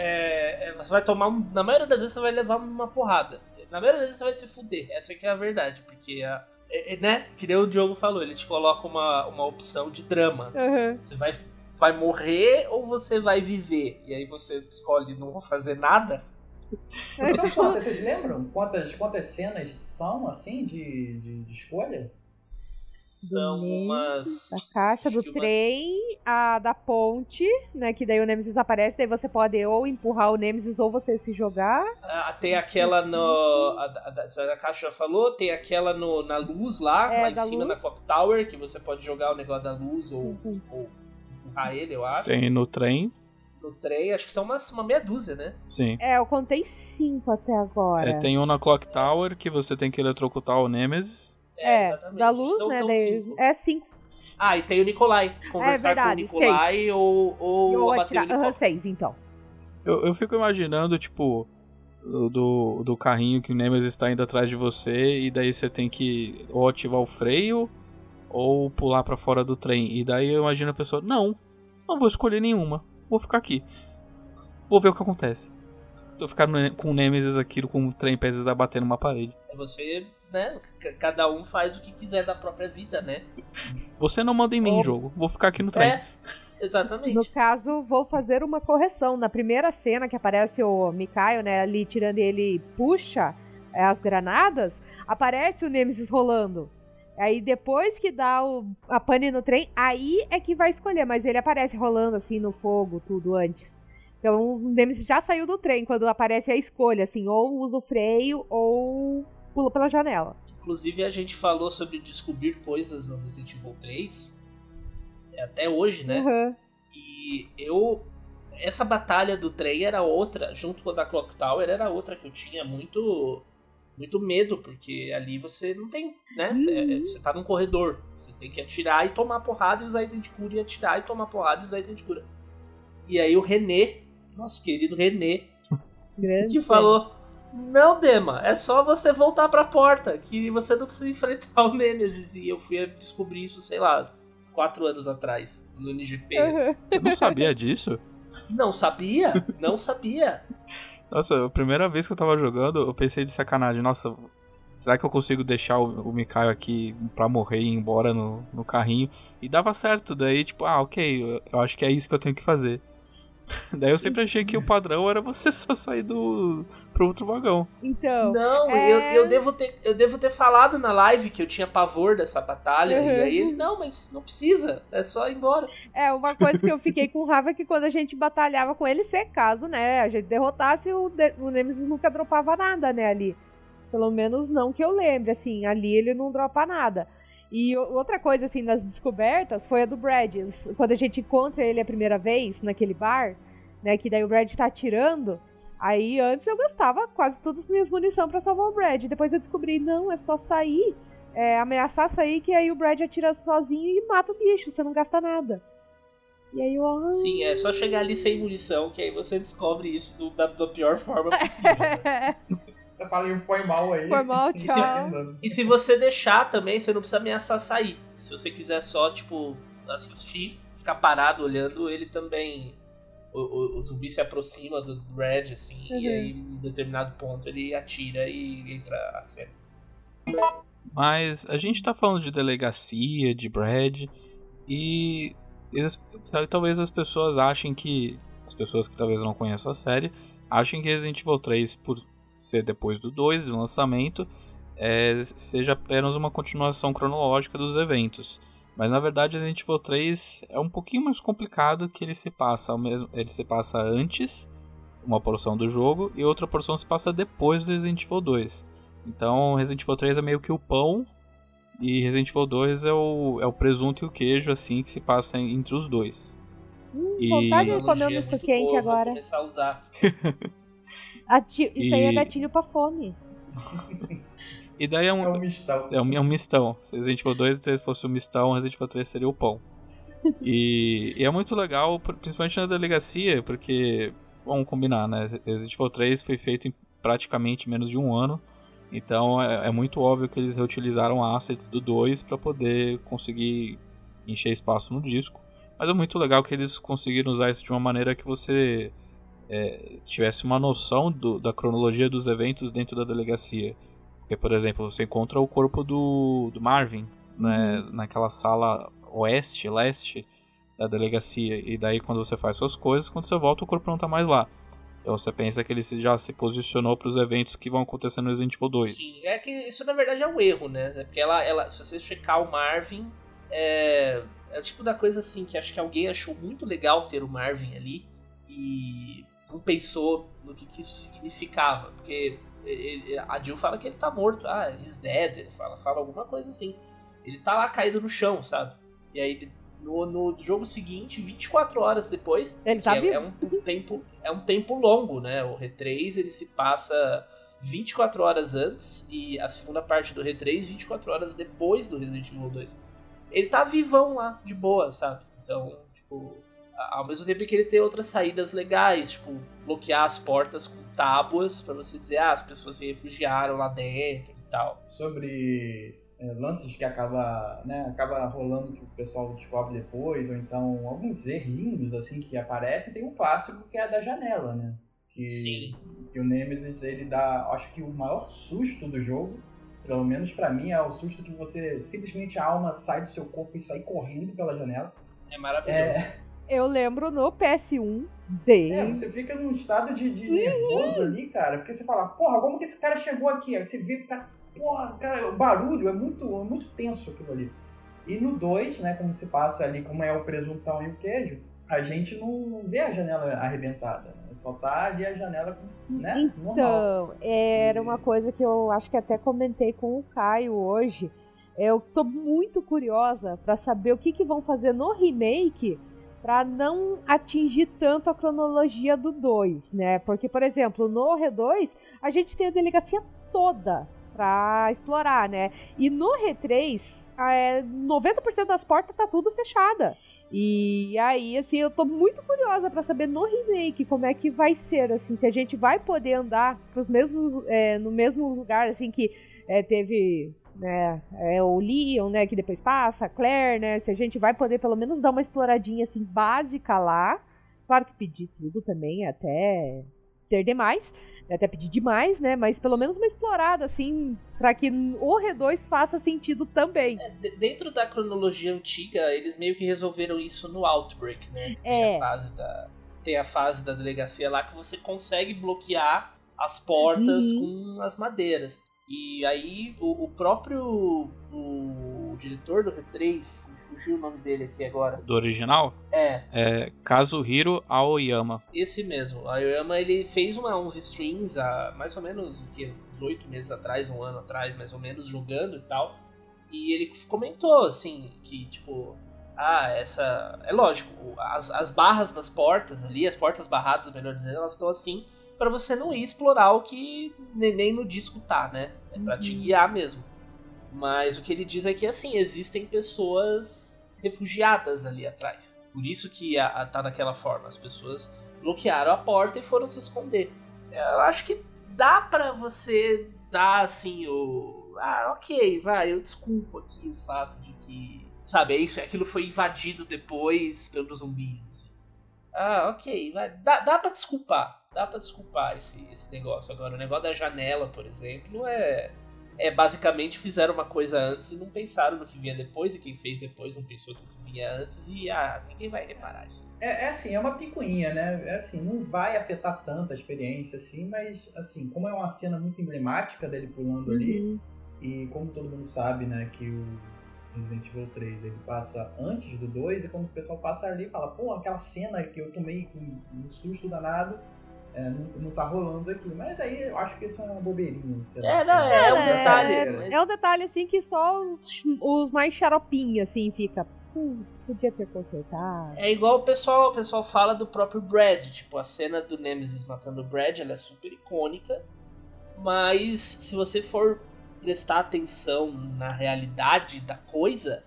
S6: é- é- você vai tomar um, na maioria das vezes você vai levar uma porrada. Na maioria das vezes você vai se fuder, essa que é a verdade, porque a, é- é, né, que nem o Diogo falou, ele te coloca uma, uma opção de drama.
S5: Aham.
S6: Você vai, vai morrer ou você vai viver? E aí você escolhe não fazer nada.
S4: São quantas, vocês lembram? Quantas, quantas cenas são, assim, de, de, de escolha?
S6: São umas.
S5: Da caixa do
S6: que umas-
S5: trem, a da ponte, né? Que daí o Nemesis aparece, daí você pode ou empurrar o Nemesis ou você se jogar.
S6: Ah, tem aquela no. A, a, a, Caixa já falou, tem aquela no, na luz lá,
S5: É,
S6: lá em cima
S5: luz.
S6: da Clock Tower, que você pode jogar o negócio da luz ou,
S5: Uhum.
S6: ou empurrar ele, eu acho.
S3: Tem no trem,
S6: No trem, acho que são umas, uma meia dúzia, né?
S3: sim.
S5: É, eu contei cinco até agora.
S3: É, tem um na Clock Tower que você tem que eletrocutar o Nemesis.
S5: É, da luz,
S6: São-
S5: né?
S6: cinco.
S5: é cinco.
S6: Ah, e tem o Nikolai. Conversar
S5: verdade,
S6: com o Nikolai ou, ou,
S5: ou
S6: abater o
S5: atirar. Aham,
S6: Nikolai.
S5: seis, então.
S3: Eu, eu fico imaginando, tipo, o do, do carrinho que o Nemesis está indo atrás de você e daí você tem que ou ativar o freio ou pular pra fora do trem. E daí eu imagino a pessoa, não, não vou escolher nenhuma, vou ficar aqui. Vou ver o que acontece. Se eu ficar no- com o Nemesis aqui com o trem pesado batendo uma parede.
S6: É você, né? Cada um faz o que quiser da própria vida, né?
S3: Você não manda em mim,
S5: Ou-
S3: jogo. Vou ficar aqui no trem.
S6: É, exatamente.
S5: No caso, vou fazer uma correção. Na primeira cena que aparece o Mikael, né, ali tirando ele puxa é, as granadas, aparece o Nemesis rolando. Aí depois que dá o, a pane no trem, aí é que vai escolher, mas ele aparece rolando assim no fogo, tudo antes. Então o Nemesis já saiu do trem quando aparece a escolha, assim, ou usa o freio ou pula pela janela.
S6: Inclusive, a gente falou sobre descobrir coisas no Resident Evil 3. é, Até hoje, né?
S5: Uhum.
S6: E eu. Essa batalha do trem era outra, junto com a da Clock Tower, era outra que eu tinha muito. Muito medo, porque ali você não tem, né? É, é, você tá num corredor. Você tem que atirar e tomar porrada e usar item de cura, e atirar e tomar porrada e usar item de cura. E aí o René, nosso querido René,
S5: Grande.
S6: que falou: Não, Dema, é só você voltar pra porta, que você não precisa enfrentar o Nemesis. E eu fui descobrir isso, sei lá, quatro anos atrás, no NGP.
S5: Uhum.
S3: Eu não sabia disso.
S6: Não sabia? Não sabia.
S3: Nossa, a primeira vez que eu tava jogando, eu pensei de sacanagem. Nossa, será que eu consigo deixar o, o Mikael aqui pra morrer e ir embora no, no carrinho? E dava certo, daí tipo, ah, ok, eu, eu acho que é isso que eu tenho que fazer. daí eu sempre achei que o padrão era você só sair do pro outro vagão.
S5: Então.
S6: Não,
S5: é-
S6: eu, eu, devo ter, eu devo ter falado na live que eu tinha pavor dessa batalha.
S5: Uhum.
S6: E aí ele, não, mas não precisa, é só ir embora.
S5: É, uma coisa que eu fiquei com raiva é que quando a gente batalhava com ele, se caso, né, a gente derrotasse, o, de- o Nemesis nunca dropava nada, né, ali. Pelo menos não que eu lembre, assim, ali ele não dropa nada. E outra coisa, assim, nas descobertas foi a do Brad. Quando a gente encontra ele a primeira vez naquele bar, né, que daí o Brad tá atirando. Aí antes eu gastava quase todas as minhas munição pra salvar o Brad. Depois eu descobri, não, é só sair, é, ameaçar sair, que aí o Brad atira sozinho e mata o bicho, você não gasta nada. E aí eu. ah,
S6: Sim, é só chegar ali sem munição, que aí você descobre isso do- da, da pior forma possível. né?
S4: Você fala e foi mal aí.
S5: Foi mal,
S4: E
S5: tchau.
S4: se-
S6: E se você deixar também, você não precisa ameaçar sair. Se você quiser só, tipo, assistir, ficar parado olhando, ele também. O, o- o zumbi se aproxima do Red, assim, e
S5: Uhum.
S6: aí em determinado ponto ele atira e entra a cena.
S3: Mas a gente tá falando de delegacia, de Brad, e sabe, talvez as pessoas achem que. As pessoas que talvez não conheçam a série, achem que Resident Evil 3, por ser depois do 2, do lançamento, é, seja apenas uma continuação cronológica dos eventos. Mas na verdade Resident Evil 3 é um pouquinho mais complicado que ele se passa ao mesmo, ele se passa antes uma porção do jogo e outra porção se passa depois do Resident Evil 2. Então Resident Evil 3 é meio que o pão e Resident Evil 2 é o, é o presunto e o queijo assim que se passa entre os dois.
S5: Hum,
S3: E-
S5: vontade de comer um
S6: muito
S5: misto quente
S6: boa, vou
S5: agora.
S6: começar a usar.
S5: Ati- Isso aí é
S3: E-
S5: gatilho pra fome.
S3: E daí é um,
S4: É um mistão.
S3: É um, é um mistão. Se Resident Evil 2 se fosse um mistão, Resident Evil 3 seria o pão. E, e é muito legal, pr- principalmente na delegacia, porque, vamos combinar, né? Resident Evil 3 foi feito em praticamente menos de um ano. Então é, é muito óbvio que eles reutilizaram assets do 2 para poder conseguir encher espaço no disco. Mas é muito legal que eles conseguiram usar isso de uma maneira que você é, tivesse uma noção do- da cronologia dos eventos dentro da delegacia. Porque, por exemplo, você encontra o corpo do, do Marvin né, naquela sala oeste, leste da delegacia. E daí, quando você faz suas coisas, quando você volta, o corpo não tá mais lá. Então você pensa que ele já se posicionou para os eventos que vão acontecer no Resident Evil 2.
S6: Sim, é que isso na verdade é um erro, né? É Porque ela, ela, se você checar o Marvin, é, é o tipo da coisa assim que acho que alguém achou muito legal ter o Marvin ali e não pensou no que, que isso significava. Porque ele- a Jill fala que ele tá morto. Ah, he's dead. Ele fala, fala alguma coisa assim. Ele tá lá caído no chão, sabe? E aí no, no jogo seguinte, 24 horas depois,
S5: Ele tá
S6: é,
S5: vivo.
S6: é um, um tempo é um tempo longo, né? O R3 ele se passa 24 horas antes e a segunda parte do R3 24 horas depois do Resident Evil 2. Ele tá vivão lá, de boa, sabe? Então, tipo, ao mesmo tempo que ele tem outras saídas legais, tipo, bloquear as portas com tábuas pra você dizer, ah, as pessoas se refugiaram lá dentro e tal.
S4: sobre é, lances que acaba, né, acaba rolando que o pessoal descobre depois, ou então alguns errinhos assim que aparecem, tem um clássico que é a da janela, né? Que,
S6: Sim.
S4: que o Nemesis ele dá, acho que o maior susto do jogo, pelo menos pra mim, é o susto que você simplesmente a alma sai do seu corpo e sai correndo pela janela.
S6: É maravilhoso.
S4: É,
S5: Eu lembro no PS1 dele.
S4: é, você fica num estado de, de nervoso ali, cara, porque você fala, porra, como que esse cara chegou aqui? Aí você vê cara, porra, cara, o barulho é muito, é muito tenso aquilo ali. E no 2, né, como se passa ali, como é o presuntão e o queijo, a gente não vê a janela arrebentada, né? Só tá ali a janela, né, normal.
S5: Então, era
S4: E-
S5: uma coisa que eu acho que até comentei com o Caio hoje. Eu tô muito curiosa pra saber o que, que vão fazer no remake pra não atingir tanto a cronologia do 2, né? Porque, por exemplo, no R2, a gente tem a delegacia toda pra explorar, né? E no R3, é, 90% das portas tá tudo fechada. E aí, assim, eu tô muito curiosa pra saber no remake como é que vai ser, assim, se a gente vai poder andar pros mesmos, é, no mesmo lugar, assim, que é, teve, né, é, o Leon, né, que depois passa, a Claire, né, se a gente vai poder pelo menos dar uma exploradinha, assim, básica lá. Claro que pedir tudo também é até ser demais, é até pedir demais, né, mas pelo menos uma explorada, assim, pra que o R2 faça sentido também.
S6: É, de- dentro da cronologia antiga, eles meio que resolveram isso no Outbreak, né? Que Tem,
S5: É.
S6: a fase da, tem a fase da delegacia lá que você consegue bloquear as portas
S5: Uhum.
S6: com as madeiras. E aí o, o próprio o diretor do R3, me fugiu o nome dele aqui agora.
S3: Do original
S6: É,
S3: é Kazuhiro Aoyama.
S6: esse mesmo. A Yoyama ele fez uma, uns streams há mais ou menos o que, uns oito meses atrás, um ano atrás, mais ou menos, jogando e tal. E ele comentou assim que tipo, ah, essa é lógico, as, as barras das portas ali, as portas barradas, melhor dizendo, elas estão assim pra você não ir explorar o que nem, no disco tá, né? É pra te
S5: Uhum.
S6: guiar mesmo. Mas o que ele diz é que assim, existem pessoas refugiadas ali atrás. Por isso que a, a- tá daquela forma. As pessoas bloquearam a porta e foram se esconder. Eu acho que dá pra você dar assim o. Ah, ok, vai, eu desculpo aqui o fato de que. Sabe, é isso, aquilo foi invadido depois pelos zumbis. Assim. Ah, ok, vai. Dá, dá pra desculpar. Dá pra desculpar esse, esse negócio. Agora, o negócio da janela, por exemplo, é. É, basicamente fizeram uma coisa antes e não pensaram no que vinha depois, e quem fez depois não pensou no que vinha antes, e ah, ninguém vai reparar isso.
S4: É, é assim, é uma picuinha, né? É assim, não vai afetar tanto a experiência, assim, mas assim, como é uma cena muito emblemática dele pulando ali,
S5: Uhum.
S4: e como todo mundo sabe, né, que o Resident Evil 3. Ele passa antes do 2 e quando o pessoal passa ali fala, pô, aquela cena que eu tomei com um susto danado, é, não, não tá rolando aqui. Mas aí eu acho que isso é uma bobeirinha. sei lá.
S6: É, não, é, um
S5: É,
S6: detalhe.
S5: é,
S6: mas-
S5: É um detalhe assim que só os, os mais xaropinhos assim fica. Putz, podia ter consertado.
S6: É igual o pessoal, o pessoal fala do próprio Brad, tipo, a cena do Nemesis matando o Brad, ela é super icônica, mas se você for prestar atenção na realidade da coisa,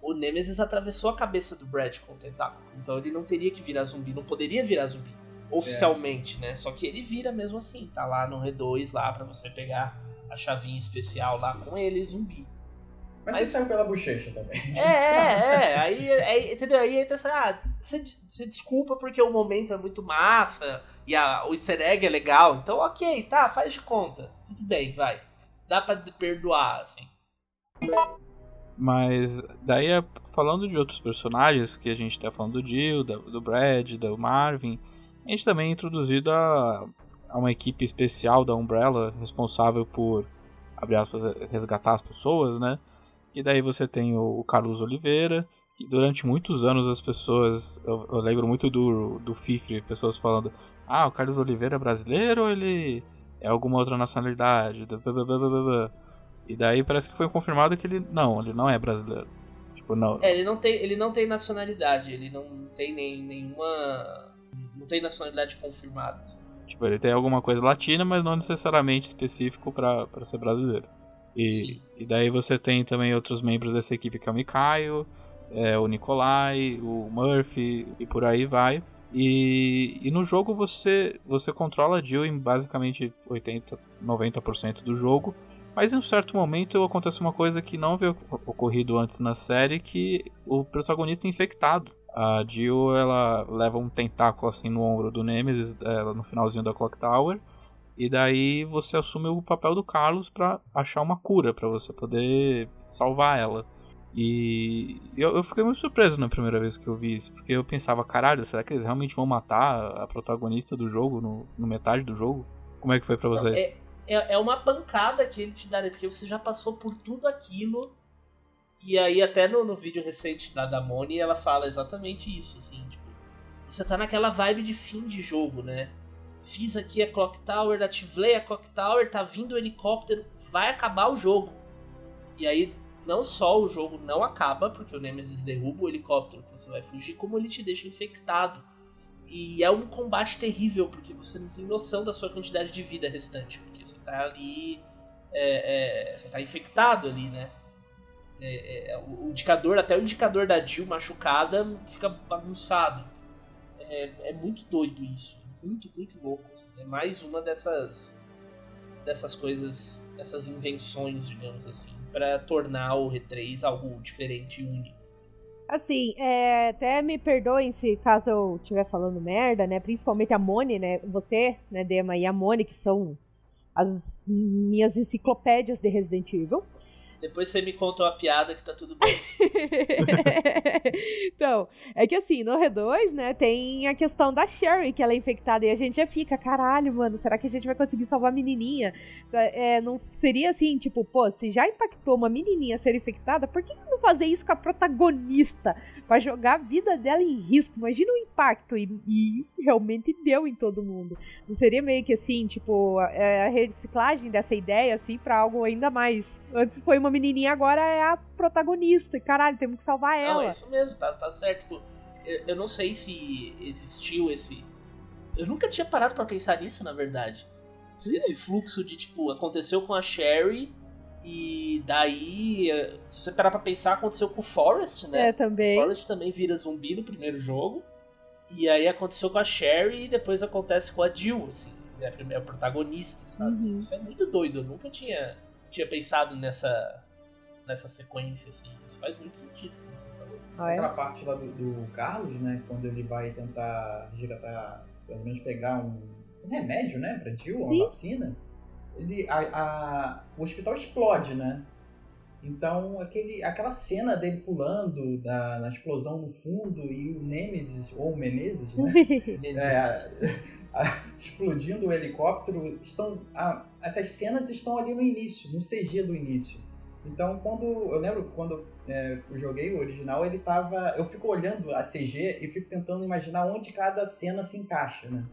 S6: o Nemesis atravessou a cabeça do Brad com o tentáculo, então ele não teria que virar zumbi, não poderia virar zumbi, oficialmente, né? Só que ele vira mesmo assim, tá lá no R2 lá pra você pegar a chavinha especial lá com ele, zumbi.
S4: Mas,
S6: Mas-
S4: isso saiu pela bochecha também.
S6: É, é, é. Aí, aí, entendeu? Aí entra essa. Ah, você, você desculpa porque o momento é muito massa e a, o easter egg é legal. Então, ok, tá, faz de conta. Tudo bem, vai. Dá pra perdoar, assim.
S3: Mas daí, é- falando de outros personagens, porque a gente tá falando do Jill, do Brad, do Marvin, a gente também é introduzido a, a uma equipe especial da Umbrella, responsável por, aspas, resgatar as pessoas, né? E daí você tem o, o Carlos Oliveira, que durante muitos anos as pessoas, eu, eu lembro muito do, do Fifre, pessoas falando, ah, o Carlos Oliveira é brasileiro ou ele é alguma outra nacionalidade? E daí parece que foi confirmado que ele não, ele não é brasileiro. Tipo, não.
S6: É, ele não tem, ele não tem nacionalidade, ele não tem nem, nenhuma. Não tem nacionalidade confirmada.
S3: Tipo, ele tem alguma coisa latina, mas não necessariamente específico pra ser brasileiro. E,
S6: Sim.
S3: e daí você tem também outros membros dessa equipe que é o Mikaio, é, o Nikolai, o Murphy e por aí vai. E, e no jogo você, você controla a Jill em basicamente 80, 90% do jogo. Mas em um certo momento acontece uma coisa que não havia ocorrido antes na série, que o protagonista é infectado. A Jill, ela leva um tentáculo assim no ombro do Nemesis, ela no finalzinho da Clock Tower. E daí você assume o papel do Carlos pra achar uma cura, pra você poder salvar ela. E eu, eu fiquei muito surpreso na primeira vez que eu vi isso, porque eu pensava, caralho, será que eles realmente vão matar a protagonista do jogo no, no metade do jogo? Como é que foi pra
S6: Não,
S3: vocês?
S6: é, é, é uma pancada que ele te dá, né? Porque você já passou por tudo aquilo. E aí, até no, no vídeo recente da, da Moni, ela fala exatamente isso, assim, tipo, você tá naquela vibe de fim de jogo, né? Fiz aqui a Clock Tower, ativei a Clock Tower, tá vindo o helicóptero, vai acabar o jogo. E aí, não só o jogo não acaba, porque o Nemesis derruba o helicóptero que você vai fugir, como ele te deixa infectado. E é um combate terrível, porque você não tem noção da sua quantidade de vida restante. Porque você tá ali. é, é, você tá infectado ali, né? É, é, o o indicador, até o indicador da Jill machucada fica bagunçado. É, é muito doido isso. Muito, muito louco. assim. É mais uma dessas. dessas coisas. dessas invenções, digamos assim, para tornar o R3 algo diferente e único. assim.
S5: Assim, é, até me perdoem se caso eu estiver falando merda, né? Principalmente a Moni, né? Você, né, Dema, e a Moni, que são as minhas enciclopédias de Resident Evil.
S6: Depois você me conta uma piada que tá tudo bem.
S5: então, é que assim, no R2, né, tem a questão da Sherry, que ela é infectada, e a gente já fica, caralho, mano, será que a gente vai conseguir salvar a menininha? É, não seria assim, tipo, pô, se já impactou uma menininha ser infectada, por que não fazer isso com a protagonista? Pra jogar a vida dela em risco? Imagina o impacto, e, e realmente deu em todo mundo. Não seria meio que assim, tipo, a, a reciclagem dessa ideia, assim, pra algo ainda mais. Antes foi uma menininha, agora é a protagonista. E caralho, temos que salvar
S6: Não,
S5: ela.
S6: é isso mesmo, tá, tá certo. Tipo, eu, eu não sei se existiu esse. Eu nunca tinha parado pra pensar nisso, na verdade. Esse fluxo de, tipo, aconteceu com a Sherry e daí, eh, se você parar pra pensar, aconteceu com o Forrest, né?
S5: É, também.
S6: O Forrest também vira zumbi no primeiro jogo. E aí aconteceu com a Sherry e depois acontece com a Jill, assim. É a primeira protagonista, sabe?
S5: Uhum.
S6: Isso é muito doido. Eu nunca tinha, tinha pensado nessa, nessa sequência, assim. Isso faz muito sentido, como você falou.
S5: Ah, é?
S4: Aquela parte lá do, do Carlos, né? Quando ele vai tentar resgatar, pelo menos pegar um, um remédio, né? Pra Jill, uma
S5: Sim.
S4: vacina. Ele, a, a- o hospital explode, né? Então, aquele, aquela cena dele pulando da, na explosão no fundo e o Nemesis, ou o Menezes, né? É, a- explodindo o helicóptero, estão, a- essas cenas estão ali no início, no CG do início. Então, quando eu lembro quando é, eu joguei o original, ele tava. Eu fico olhando a CG e fico tentando imaginar onde cada cena se encaixa, né?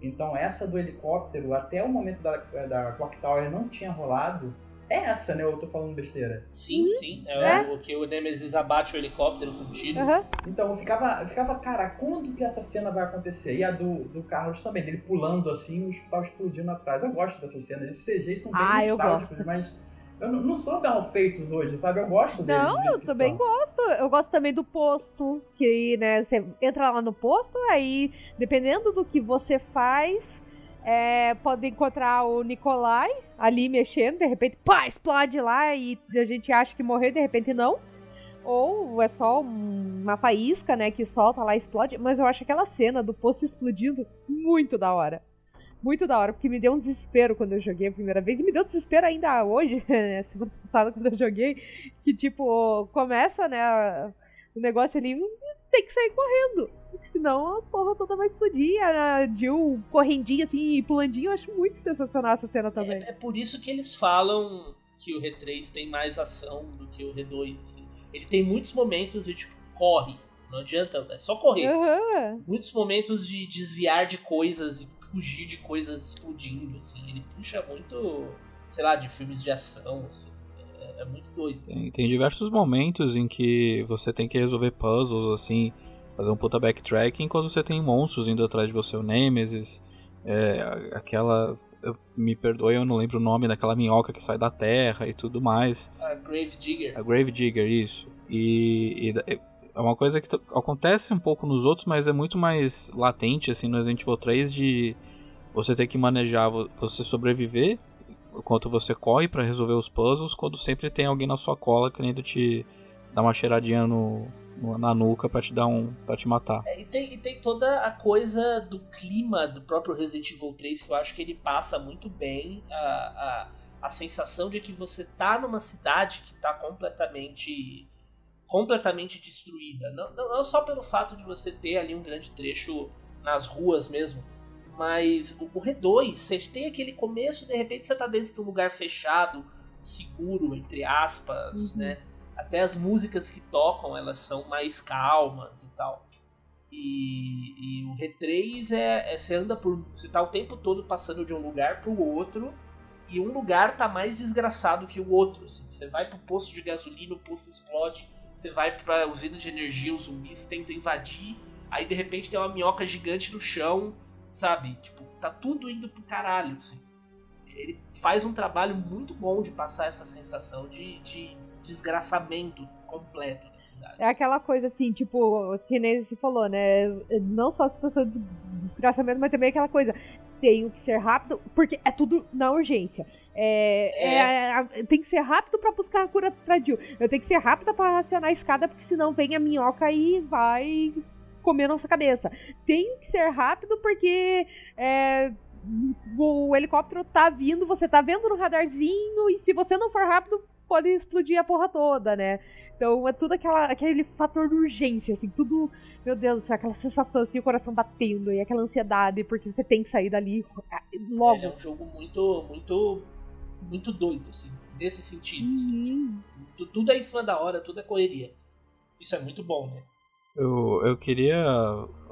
S4: Então, essa do helicóptero, até o momento da, da Clock Tower não tinha rolado. É essa, né? Eu tô falando besteira.
S6: Sim, sim. É, O, o que o Nemesis abate o helicóptero com um tiro.
S5: Aham.
S4: Então eu ficava, eu ficava, cara, quando que essa cena vai acontecer? E a do, do Carlos também, dele pulando assim, o hospital explodindo atrás. Eu gosto dessas cenas. Esses CGs são bem
S5: Ah,
S4: nostálgicos, mas eu não, não são mal feitos hoje, sabe? Eu gosto deles. do
S5: Não, eu também
S4: são.
S5: gosto. Eu gosto também do posto, que, né, você entra lá no posto, aí, dependendo do que você faz, é, pode encontrar o Nikolai ali mexendo, de repente, pá, explode lá e a gente acha que morreu, de repente não. Ou é só um- uma faísca, né, que solta lá e explode. Mas eu acho aquela cena do posto explodindo muito da hora. Muito da hora, porque me deu um desespero quando eu joguei a primeira vez. E me deu desespero ainda hoje, né, semana passada quando eu joguei. Que tipo, começa, né, o negócio ali, tem que sair correndo. Porque senão a porra toda vai explodir. A Jill correndinha assim e pulandinho. Eu acho muito sensacional essa cena também.
S6: É, é por isso que eles falam que o R3 tem mais ação do que o R2. Assim. Ele tem muitos momentos de tipo, corre. Não adianta, é só correr.
S5: Aham.
S6: Muitos momentos de desviar de coisas e fugir de coisas explodindo, assim. Ele puxa muito, sei lá, de filmes de ação, assim. É, é muito doido.
S3: Tem, tem diversos momentos em que você tem que resolver puzzles, assim, fazer um puta backtracking, enquanto você tem monstros indo atrás de você, o Nemesis, é, aquela. eu- me perdoe, eu não lembro o nome daquela minhoca que sai da terra e tudo mais.
S6: A Grave Digger.
S3: A Grave Digger, isso. E, e é uma coisa que acontece um pouco nos outros, mas é muito mais latente, assim, no Resident Evil 3, de você ter que manejar, vo- você sobreviver enquanto você corre pra resolver os puzzles, quando sempre tem alguém na sua cola querendo te dar uma cheiradinha no, na nuca pra te dar um. para te matar.
S6: É, e, tem, e tem toda a coisa do clima do próprio Resident Evil 3 que eu acho que ele passa muito bem a, a, a sensação de que você tá numa cidade que tá completamente completamente destruída. Não, não, não só pelo fato de você ter ali um grande trecho nas ruas mesmo, mas o, o R2, você tem aquele começo, de repente você tá dentro de um lugar fechado, seguro, entre aspas,
S5: Uhum.
S6: né? Até as músicas que tocam, elas são mais calmas e tal. E, e o R3 é, é você anda por. Você tá o tempo todo passando de um lugar pro outro. E um lugar tá mais desgraçado que o outro. assim. Você vai pro posto de gasolina, o posto explode. Você vai pra usina de energia, os zumbis tentam invadir. Aí de repente tem uma minhoca gigante no chão, sabe? Tipo, tá tudo indo pro caralho, assim. Ele faz um trabalho muito bom de passar essa sensação de, de desgraçamento completo da cidade.
S5: É aquela coisa assim, tipo, que nem você falou, né? Não só a sensação de desgraçamento, mas também aquela coisa. Tenho que ser rápido, porque é tudo na urgência. É, é, a- tem que ser rápido pra buscar a cura pra Jill. Eu tenho que ser rápida pra racionar a escada, porque senão vem a minhoca e vai comer nossa cabeça. Tenho que ser rápido porque é, o helicóptero tá vindo, você tá vendo no radarzinho, e se você não for rápido, pode explodir a porra toda, né? Então é tudo aquela, aquele fator de urgência, assim, tudo, meu Deus do céu, aquela sensação assim, o coração batendo e aquela ansiedade, porque você tem que sair dali ah, logo.
S6: Ele é um jogo muito, muito, muito doido, assim, nesse sentido. assim.
S5: Uhum.
S6: Tu- Tudo é em cima da hora, tudo é correria. Isso é muito bom, né?
S3: Eu, eu queria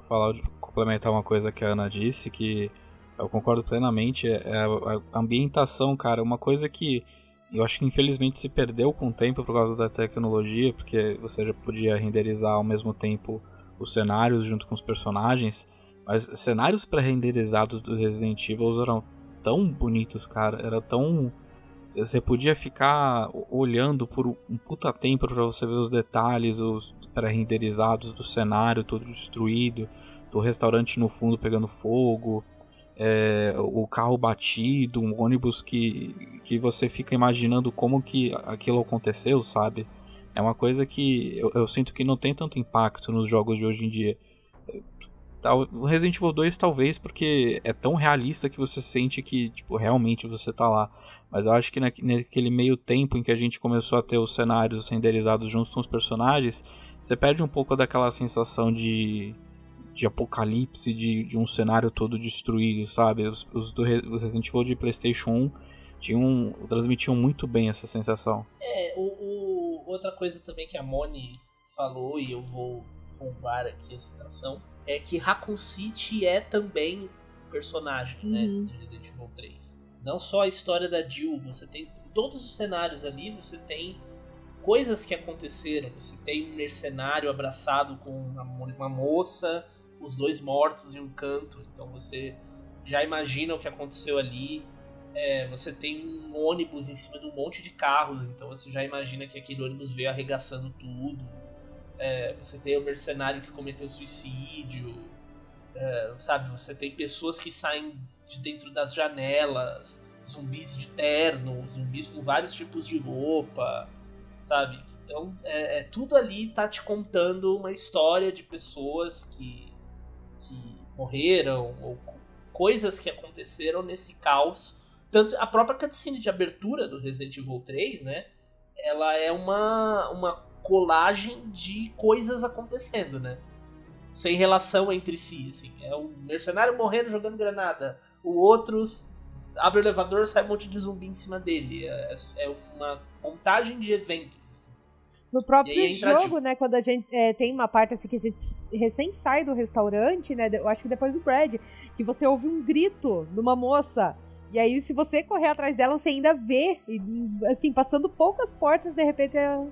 S3: falar, complementar uma coisa que a Ana disse, que eu concordo plenamente, é a, a ambientação, cara, uma coisa que eu acho que infelizmente se perdeu com o tempo por causa da tecnologia, porque você já podia renderizar ao mesmo tempo os cenários junto com os personagens, mas cenários pré-renderizados do Resident Evil eram tão bonitos, cara, era tão você podia ficar olhando por um puta tempo pra você ver os detalhes, os pré-renderizados do cenário todo destruído, do restaurante no fundo pegando fogo, é, o carro batido, um ônibus que, que você fica imaginando como que aquilo aconteceu, sabe? É uma coisa que eu, eu sinto que não tem tanto impacto nos jogos de hoje em dia. O Resident Evil 2 talvez porque é tão realista que você sente que tipo, realmente você tá lá. Mas eu acho que na- naquele meio tempo em que a gente começou a ter os cenários renderizados junto com os personagens, você perde um pouco daquela sensação de, de apocalipse, de, de um cenário todo destruído, sabe? Os, os do os Resident Evil de PlayStation 1 tinham, transmitiam muito bem essa sensação.
S6: É, o, o, outra coisa também que a Moni falou, e eu vou roubar aqui a citação, é que Raccoon City é também personagem, né,
S5: Uhum.
S6: de Resident Evil 3. Não só a história da Jill, você tem em todos os cenários ali, você tem coisas que aconteceram. Você tem um mercenário abraçado com uma, uma moça, os dois mortos em um canto, então você já imagina o que aconteceu ali. É, você tem um ônibus em cima de um monte de carros, então você já imagina que aquele ônibus veio arregaçando tudo. É, você tem o mercenário que cometeu suicídio, é, sabe? Você tem pessoas que saem de dentro das janelas, zumbis de terno, zumbis com vários tipos de roupa, sabe? Então, é, é, tudo ali tá te contando uma história de pessoas que, que morreram ou co- coisas que aconteceram nesse caos. Tanto a própria cutscene de abertura do Resident Evil 3, né? Ela é uma, uma colagem de coisas acontecendo, né? Sem relação entre si, assim. É um mercenário morrendo jogando granada. O outro abre o elevador sai um monte de zumbi em cima dele. É, é uma montagem de eventos. assim.
S5: No próprio jogo, né, quando a gente é, tem uma parte assim que a gente recém sai do restaurante, né, eu acho que depois do Brad, que você ouve um grito de uma moça. E aí, se você correr atrás dela, você ainda vê, e, assim, passando poucas portas, de repente, é-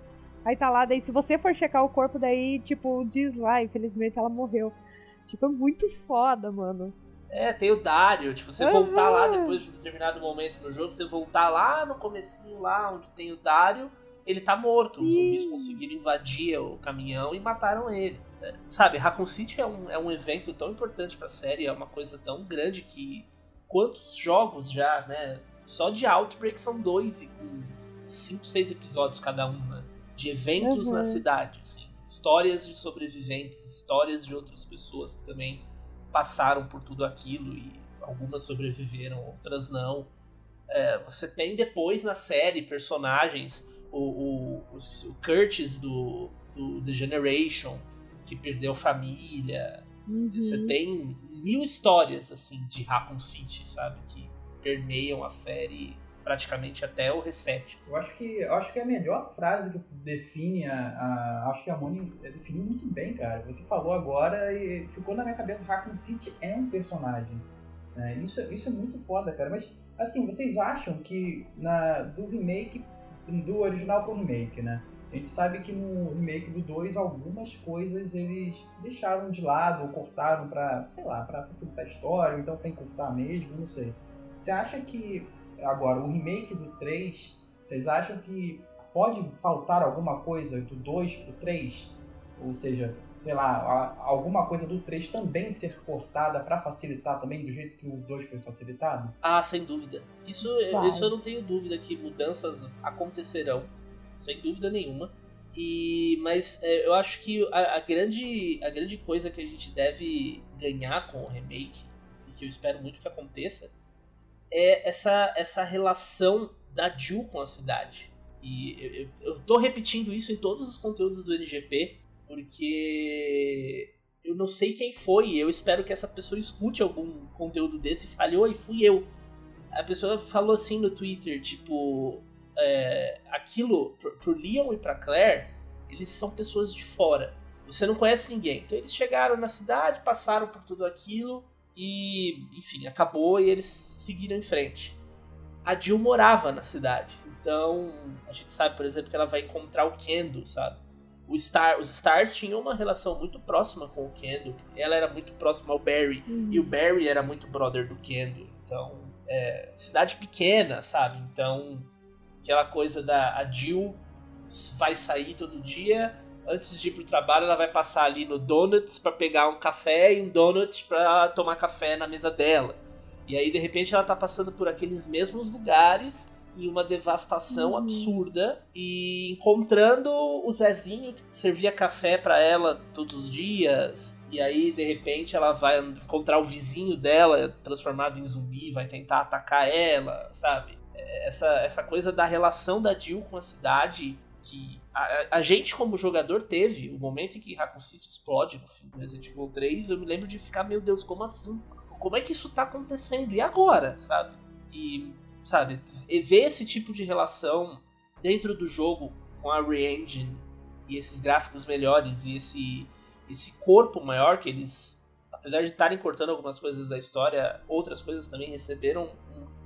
S5: aí tá lá. Daí, se você for checar o corpo, daí, tipo, diz lá, infelizmente ela morreu. Tipo, é muito foda, mano.
S6: É, tem o Dario, tipo, você
S5: Aham.
S6: voltar lá depois de um determinado momento no jogo, você voltar lá no comecinho lá onde tem o Dario, ele tá morto. Os zumbis conseguiram invadir o caminhão e mataram ele. É, Sabe, Raccoon City é um, é um evento tão importante pra série, é uma coisa tão grande que. Quantos jogos já, né? Só de Outbreak são dois e com cinco, seis episódios cada um, né? De eventos
S5: Uhum.
S6: na cidade, assim. Histórias de sobreviventes, histórias de outras pessoas que também passaram por tudo aquilo e algumas sobreviveram, outras não. É, você tem depois na série personagens, o, o, o, Curtis do, do The Generation, que perdeu família.
S5: Uhum.
S6: Você tem mil histórias assim de Raccoon City, sabe? Que permeiam a série praticamente até o reset.
S4: Eu acho que, eu acho que é a melhor frase que define a, a- Acho que a Moni definiu muito bem, cara. Você falou agora e ficou na minha cabeça: Raccoon City é um personagem. né? Isso, isso é muito foda, cara. Mas, assim, vocês acham que na, do remake, do original pro remake, né? A gente sabe que no remake do 2 algumas coisas eles deixaram de lado ou cortaram pra, sei lá, pra facilitar a história, ou então pra encurtar mesmo, não sei. Você acha que agora o remake do 3, vocês acham que pode faltar alguma coisa do 2 pro 3? Ou seja, sei lá, alguma coisa do 3 também ser cortada pra facilitar também do jeito que o 2 foi facilitado?
S6: Ah, sem dúvida. Isso,
S5: Vai.
S6: isso eu não tenho dúvida que mudanças acontecerão, sem dúvida nenhuma. E, mas é, eu acho que a, a grande, a grande coisa que a gente deve ganhar com o remake, e que eu espero muito que aconteça, é essa, essa relação da Jill com a cidade. E eu, eu, eu tô repetindo isso em todos os conteúdos do NGP, porque eu não sei quem foi, eu espero que essa pessoa escute algum conteúdo desse e fale, oi, fui eu. A pessoa falou assim no Twitter, tipo, é, aquilo, pro, pro Leon e pra Claire, eles são pessoas de fora. Você não conhece ninguém. Então eles chegaram na cidade, passaram por tudo aquilo e, enfim, acabou e eles seguiram em frente. A Jill morava na cidade. Então, a gente sabe, por exemplo, que ela vai encontrar o Kendo, sabe? O Star, os Stars tinham uma relação muito próxima com o Kendo. Ela era muito próxima ao Barry. E o Barry era muito brother do Kendo. Então, é, cidade pequena, sabe? Então, aquela coisa da a Jill vai sair todo dia. Antes de ir pro trabalho, ela vai passar ali no Donuts pra pegar um café e um donut pra tomar café na mesa dela. E aí, de repente, ela tá passando por aqueles mesmos lugares e uma devastação
S5: Uhum.
S6: absurda e encontrando o Zezinho que servia café pra ela todos os dias. E aí, de repente, ela vai encontrar o vizinho dela transformado em zumbi, vai tentar atacar ela, sabe? Essa, essa coisa da relação da Jill com a cidade que a, a gente como jogador teve, o momento em que Raccoon City explode no fim do Resident Evil 3, eu me lembro de ficar, meu Deus, como assim? Como é que isso tá acontecendo? E agora, sabe? E sabe, ver esse tipo de relação dentro do jogo com a Re-Engine e esses gráficos melhores e esse, esse corpo maior que eles, apesar de estarem cortando algumas coisas da história, outras coisas também receberam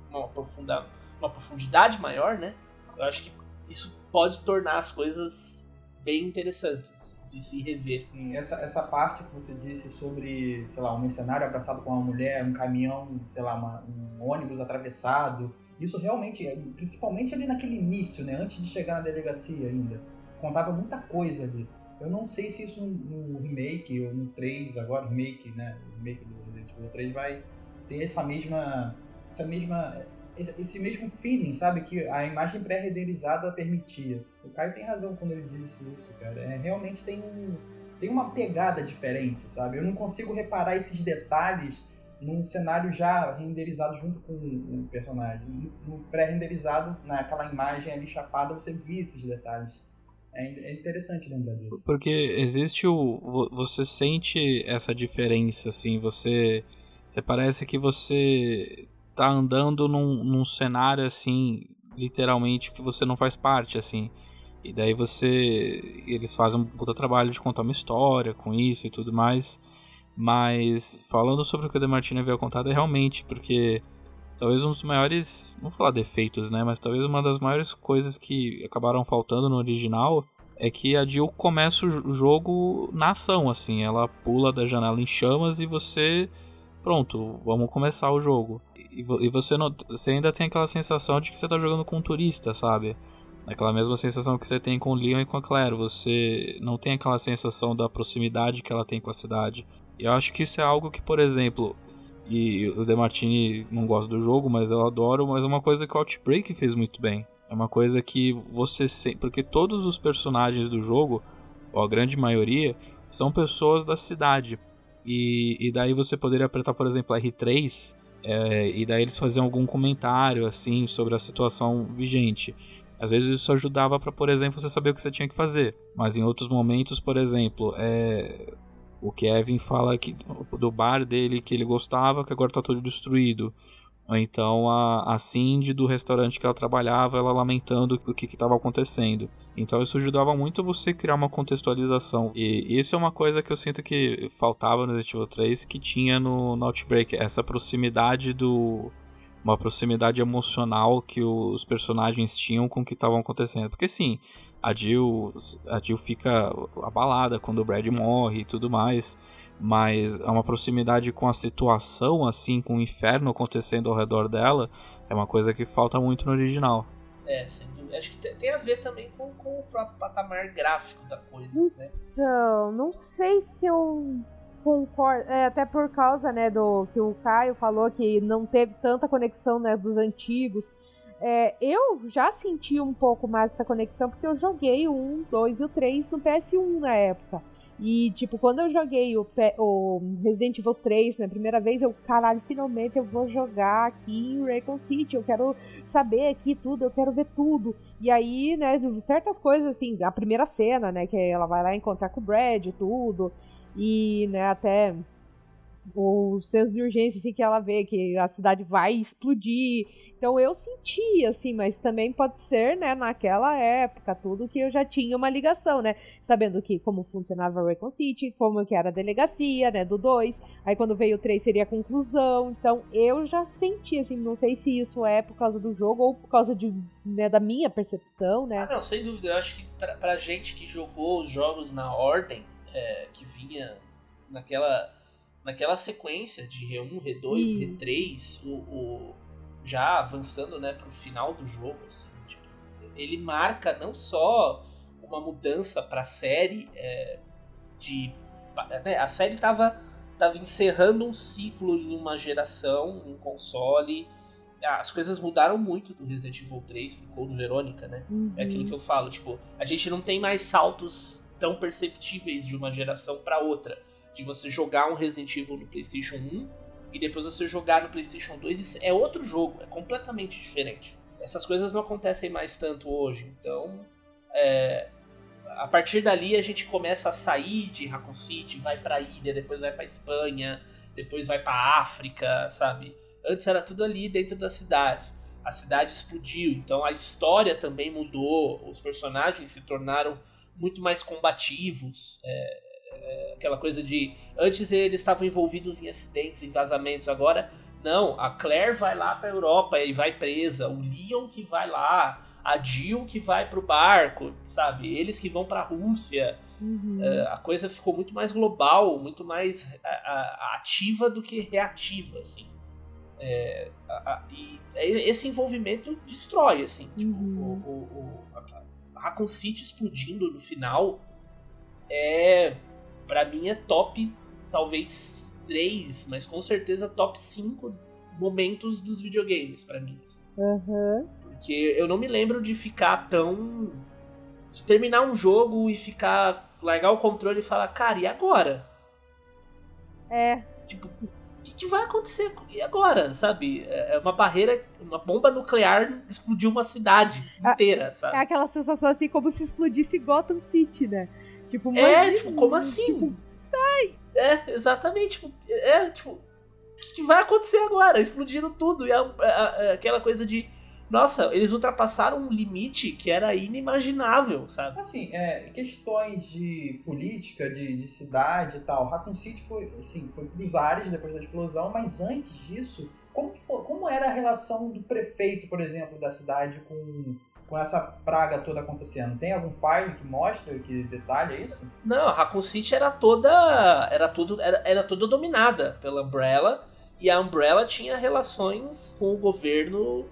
S6: uma, profunda, uma profundidade maior, né? Eu acho que isso pode tornar as coisas bem interessantes de se rever.
S4: Sim, essa, essa parte que você disse sobre, sei lá, um mercenário abraçado com uma mulher, um caminhão, sei lá, uma, um ônibus atravessado, isso realmente, principalmente ali naquele início, né, antes de chegar na delegacia ainda, contava muita coisa ali. Eu não sei se isso no remake ou no 3 agora, remake, né, remake do Resident Evil 3 vai ter essa mesma essa mesma esse mesmo feeling, sabe? Que a imagem pré-renderizada permitia. O Caio tem razão quando ele disse isso, cara. É, realmente tem, um, tem uma pegada diferente, sabe? Eu não consigo reparar esses detalhes num cenário já renderizado junto com o personagem. No pré-renderizado, naquela imagem ali chapada, você vê esses detalhes. É, é interessante lembrar disso.
S3: Porque existe o. Você sente essa diferença, assim, você. Você parece que você tá andando num, num cenário assim, literalmente, que você não faz parte, assim. E daí você. Eles fazem um puta trabalho de contar uma história com isso e tudo mais. Mas falando sobre o que o Demartini havia contado é realmente porque talvez um dos maiores, não vou falar defeitos, né, mas talvez uma das maiores coisas que acabaram faltando no original é que a Jill começa o jogo na ação, assim, ela pula da janela em chamas e você pronto, vamos começar o jogo e, você, não, você ainda tem aquela sensação de que você está jogando com um turista, sabe? Aquela mesma sensação que você tem com o Leon e com a Claire. Você não tem aquela sensação da proximidade que ela tem com a cidade. E eu acho que isso é algo que, por exemplo, e o Demartini não gosta do jogo, mas eu adoro, mas é uma coisa que o Outbreak fez muito bem. É uma coisa que você sempre. Porque todos os personagens do jogo, ou a grande maioria, são pessoas da cidade. E, e daí você poderia apertar, por exemplo, R3 é, e daí eles faziam algum comentário assim sobre a situação vigente. Às vezes isso ajudava para, por exemplo, você saber o que você tinha que fazer. Mas em outros momentos, por exemplo, é... o Kevin fala que do bar dele que ele gostava, que agora está todo destruído. Ou então a, a Cindy do restaurante que ela trabalhava, ela lamentando o que estava acontecendo. Então isso ajudava muito você criar uma contextualização. E isso é uma coisa que eu sinto que faltava no Resident Evil 3, que tinha no, no Outbreak, essa proximidade do uma proximidade emocional que os personagens tinham com o que estavam acontecendo. Porque sim, a Jill, a Jill fica abalada quando o Brad morre e tudo mais mas é uma proximidade com a situação, assim, com o inferno acontecendo ao redor dela, é uma coisa que falta muito no original.
S6: É, sem dúvida. Acho que tem a ver também com, com o próprio patamar gráfico da coisa, né?
S5: Então, não sei se eu concordo, é, até por causa, né, do que o Caio falou que não teve tanta conexão, né, dos antigos. É, eu já senti um pouco mais essa conexão porque eu joguei o 1, 2 e o 3 no PS1 na época. E, tipo, quando eu joguei o, o Resident Evil 3 na primeira vez, eu, caralho, finalmente eu vou jogar aqui em Raycon City. Eu quero saber aqui tudo, eu quero ver tudo. E aí, né, certas coisas, assim, a primeira cena, né, que ela vai lá encontrar com o Brad e tudo. E, né, até o senso de urgência, assim, que ela vê que a cidade vai explodir então eu senti, assim, mas também pode ser, né, naquela época, tudo que eu já tinha uma ligação, né? Sabendo que como funcionava o Recon City, como que era a delegacia, né, do 2. Aí quando veio o 3 seria a conclusão. Então eu já senti, assim, não sei se isso é por causa do jogo ou por causa de, né, da minha percepção, né?
S6: Ah, não, sem dúvida. Eu acho que pra, pra gente que jogou os jogos na ordem, é, que vinha naquela, naquela sequência de R1, R2, R3, o, o já avançando, né, pro final do jogo, assim, tipo, ele marca não só uma mudança para a série é, de né, a série tava tava encerrando um ciclo em uma geração, um console. As coisas mudaram muito do Resident Evil 3 pro Code Verônica, né? Uhum. É aquilo que eu falo, tipo, a gente não tem mais saltos tão perceptíveis de uma geração para outra. De você jogar um Resident Evil no PlayStation 1 e depois você jogar no PlayStation 2 é outro jogo, é completamente diferente. Essas coisas não acontecem mais tanto hoje, então é, a partir dali a gente começa a sair de Raccoon City, vai pra ilha, depois vai pra Espanha, depois vai pra África, sabe? Antes era tudo ali dentro da cidade. a cidade explodiu. Então a história também mudou, os personagens se tornaram muito mais combativos. É, é, aquela coisa de. Antes eles estavam envolvidos em acidentes, em vazamentos, agora. Não, a Claire vai lá pra Europa e vai presa. O Leon que vai lá. A Jill que vai pro barco, sabe? Eles que vão pra Rússia.
S5: Uhum.
S6: É, a coisa ficou muito mais global, muito mais a, a, ativa do que reativa, assim. É, a, e esse envolvimento destrói, assim. Tipo,
S5: Uhum.
S6: o, o, o, a Raccoon City explodindo no final é, para mim, é top, talvez 3, mas com certeza top 5 momentos dos videogames para mim. assim.
S5: Aham.
S6: Porque eu não me lembro de ficar tão. de terminar um jogo e ficar. largar o controle e falar, cara, e agora?
S5: É.
S6: Tipo, o que, que vai acontecer? E agora, sabe? É uma barreira, uma bomba nuclear explodiu uma cidade inteira,
S5: É
S6: sabe?
S5: aquela sensação assim como se explodisse Gotham City, né? Tipo,
S6: É, tipo, como assim?
S5: tipo,
S6: É, exatamente. Tipo, é, tipo, o que, vai acontecer agora? Explodindo tudo. E a- a- a- aquela coisa de. Nossa, eles ultrapassaram um limite que era inimaginável, sabe?
S4: Assim, é, questões de política, de, de cidade e tal. Raccoon City foi, assim, foi pros ares depois da explosão, mas antes disso, como, fo- como era a relação do prefeito, por exemplo, da cidade com, com essa praga toda acontecendo? Tem algum file que mostra, que detalha isso?
S6: Não, a Raccoon City era toda. Era tudo. Era, era toda dominada pela Umbrella. E a Umbrella tinha relações com o governo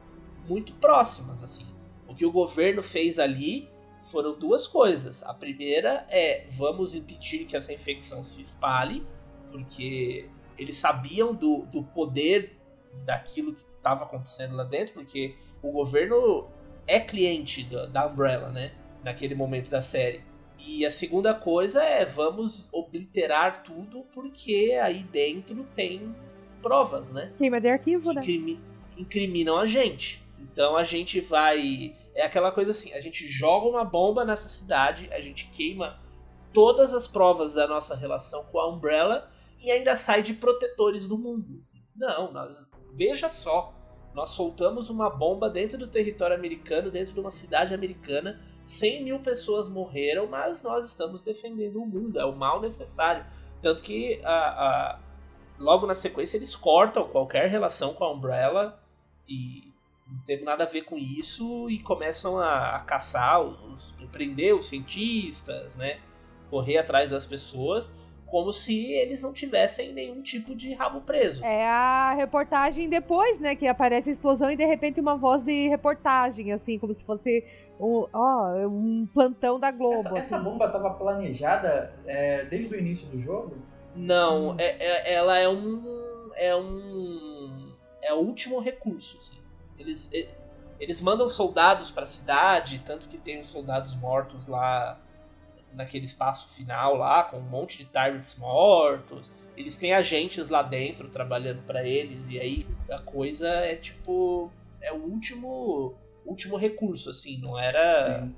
S6: muito próximas, assim. O que o governo fez ali foram duas coisas. A primeira é vamos impedir que essa infecção se espalhe, porque eles sabiam do, do poder daquilo que estava acontecendo lá dentro, porque o governo é cliente da, da Umbrella, né? Naquele momento da série. E a segunda coisa é vamos obliterar tudo porque aí dentro tem provas, né?
S5: Queima de arquivo,
S6: Que
S5: né?
S6: incrimi- incriminam a gente. Então a gente vai. É aquela coisa assim: a gente joga uma bomba nessa cidade, a gente queima todas as provas da nossa relação com a Umbrella e ainda sai de protetores do mundo. assim. Não, nós. Veja só. Nós soltamos uma bomba dentro do território americano, dentro de uma cidade americana. 100 mil pessoas morreram, mas nós estamos defendendo o mundo. É o mal necessário. Tanto que a, a- logo na sequência eles cortam qualquer relação com a Umbrella e não tem nada a ver com isso e começam a, a caçar, os, prender os cientistas, né? Correr atrás das pessoas, como se eles não tivessem nenhum tipo de rabo preso.
S5: É a reportagem depois, né? Que aparece a explosão e de repente uma voz de reportagem, assim, como se fosse um, ó, um plantão da Globo.
S4: Essa, essa
S5: assim.
S4: bomba estava planejada é, desde o início do jogo?
S6: Não,
S5: Hum.
S6: é, é- ela é um. É um. É o último recurso, assim. Eles, e- eles mandam soldados pra cidade, tanto que tem os soldados mortos lá naquele espaço final lá, com um monte de tyrants mortos. Eles têm agentes lá dentro trabalhando pra eles, e aí a coisa é tipo. É o último. Último recurso, assim, não era.
S4: Sim.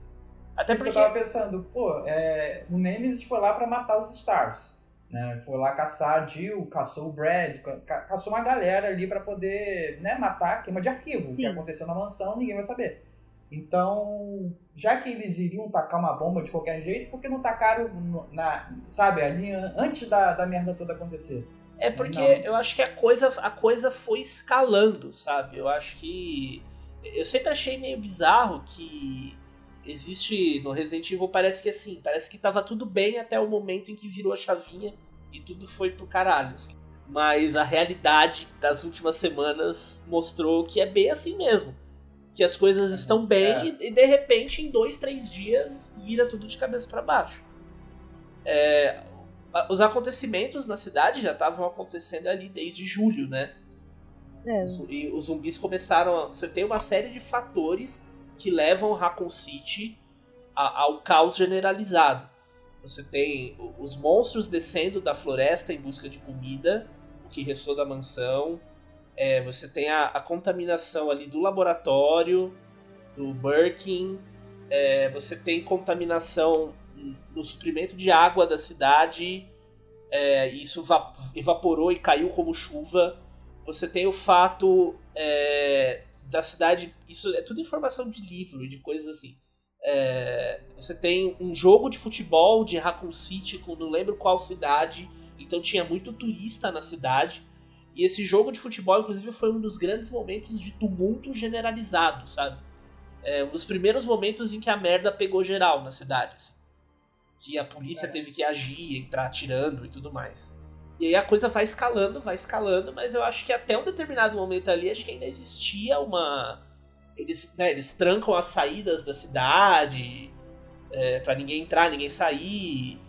S6: Até
S4: Sempre
S6: porque.
S4: eu tava pensando, pô, é, o Nemesis foi lá pra matar os Stars. Né? Foi lá caçar a Jill, caçou o Brad, ca- caçou uma galera ali pra poder né, matar queima de arquivo. O que
S5: Sim.
S4: aconteceu na mansão, ninguém vai saber. Então, já que eles iriam tacar uma bomba de qualquer jeito, por que não tacaram na, sabe, ali an- antes da, da merda toda acontecer?
S6: É porque
S4: Não.
S6: eu acho que a coisa, a coisa foi escalando, sabe? Eu acho que. Eu sempre achei meio bizarro que existe no Resident Evil, parece que assim, parece que tava tudo bem até o momento em que virou a chavinha e tudo foi pro caralho. assim. Mas a realidade das últimas semanas mostrou que é bem assim mesmo. Que as coisas estão bem
S4: É.
S6: e, e, de repente, em dois, três dias, vira tudo de cabeça para baixo. É, os acontecimentos na cidade já estavam acontecendo ali desde julho, né?
S5: É.
S6: Os- E os zumbis começaram. a- Você tem uma série de fatores que levam Raccoon City a- ao caos generalizado. Você tem os monstros descendo da floresta em busca de comida, o que restou da mansão. É, você tem a, a contaminação ali do laboratório, do Birkin. É, você tem contaminação no suprimento de água da cidade. É, isso va- evaporou e caiu como chuva. Você tem o fato é, da cidade. Isso é tudo informação de livro, de coisas assim. É, você tem um jogo de futebol de Raccoon City com não lembro qual cidade. Então tinha muito turista na cidade. E esse jogo de futebol, inclusive, foi um dos grandes momentos de tumulto generalizado, sabe? É um dos primeiros momentos em que a merda pegou geral na cidade. Assim. Que a polícia é. teve que agir, entrar atirando e tudo mais. E aí a coisa vai escalando, vai escalando, mas eu acho que até um determinado momento ali, acho que ainda existia uma. Eles, né, eles trancam as saídas da cidade é, para ninguém entrar, ninguém sair.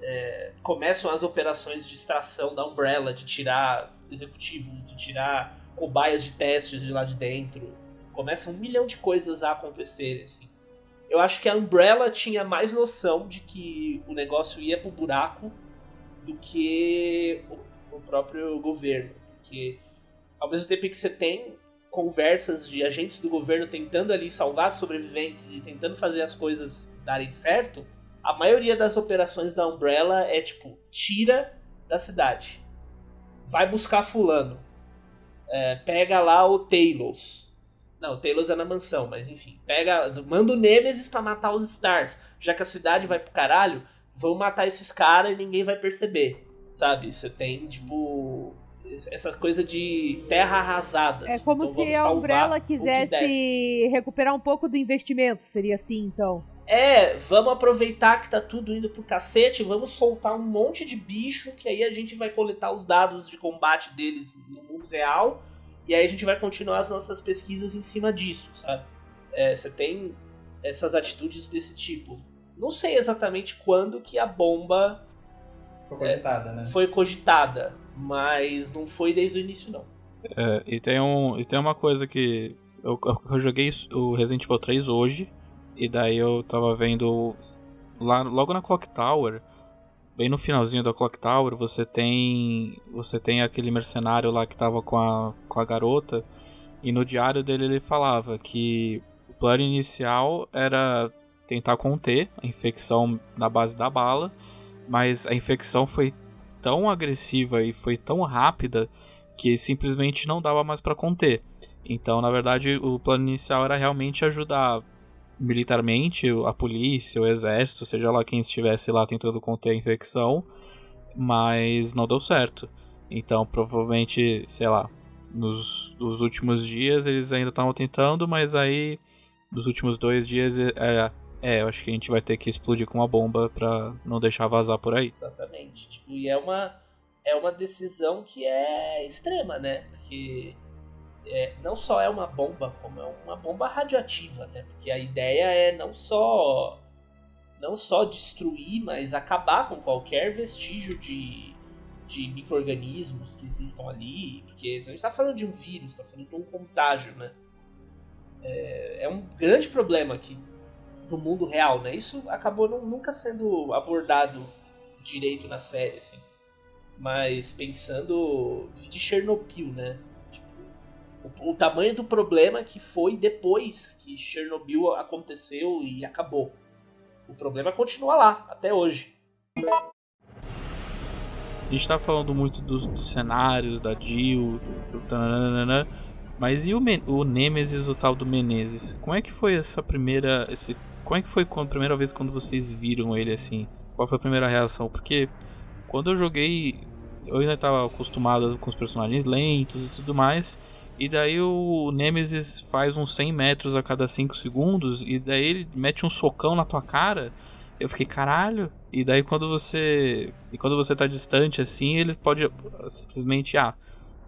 S6: É, começam as operações de extração da Umbrella, de tirar executivos, de tirar cobaias de testes de lá de dentro. Começa um milhão de coisas a acontecerem, assim. Eu acho que a Umbrella tinha mais noção de que o negócio ia pro buraco do que o próprio governo. Porque ao mesmo tempo que você tem conversas de agentes do governo tentando ali salvar sobreviventes e tentando fazer as coisas darem certo, a maioria das operações da Umbrella é tipo, tira da cidade. Vai buscar fulano. É, pega lá o Talos. Não, o Talos é na mansão, mas enfim. Pega, manda o Nemesis para matar os Stars. Já que a cidade vai pro caralho, vamos matar esses caras e ninguém vai perceber. Sabe? Você tem, tipo. Essa coisa de terra arrasada.
S5: É assim. como então, se a Umbrella quisesse recuperar um pouco do investimento, seria assim, então.
S6: É, vamos aproveitar que tá tudo indo pro cacete, vamos soltar um monte de bicho, que aí a gente vai coletar os dados de combate deles no mundo real, e aí a gente vai continuar as nossas pesquisas em cima disso, sabe? É, você tem essas atitudes desse tipo. Não sei exatamente quando que a bomba
S4: foi cogitada,
S6: é,
S4: né?
S6: Foi cogitada, mas não foi desde o início não.
S3: É, e tem um e tem uma coisa que eu, eu joguei o Resident Evil 3 hoje e daí eu tava vendo lá logo na Clock Tower, bem no finalzinho da Clock Tower, você tem você tem aquele mercenário lá que tava com a com a garota e no diário dele ele falava que o plano inicial era tentar conter a infecção na base da bala, mas a infecção foi tão agressiva e foi tão rápida que simplesmente não dava mais para conter. Então, na verdade, o plano inicial era realmente ajudar militarmente a polícia, o exército, seja lá quem estivesse lá tentando conter a infecção, mas não deu certo. Então, provavelmente, sei lá, nos, nos últimos dias eles ainda estavam tentando, mas aí nos últimos dois dias é, é, eu acho que a gente vai ter que explodir com uma bomba pra não deixar vazar por aí.
S6: Exatamente. Tipo, e é uma, é uma decisão que é extrema, né? Porque é, não só é uma bomba, como é uma bomba radioativa, né? Porque a ideia é não só não só destruir, mas acabar com qualquer vestígio de, de micro-organismos que existam ali. Porque a gente está falando de um vírus, está falando de um contágio, né? É, é um grande problema que no mundo real, né? Isso acabou não, nunca sendo abordado direito na série, assim. Mas pensando de Chernobyl, né? O, tamanho do problema que foi depois que Chernobyl aconteceu e acabou. O problema continua lá, até hoje.
S3: A gente tá falando muito dos, dos cenários, da Jill, do, do, mas e o, o Nemesis, o tal do Menezes? Como é que foi essa primeira, esse como é que foi a primeira vez quando vocês viram ele assim? Qual foi a primeira reação? Porque quando eu joguei, eu ainda estava acostumado com os personagens lentos e tudo mais. E daí o Nemesis faz uns 100 metros a cada 5 segundos. E daí ele mete um socão na tua cara. Eu fiquei, caralho. E daí quando você. E quando você tá distante assim, ele pode simplesmente ah,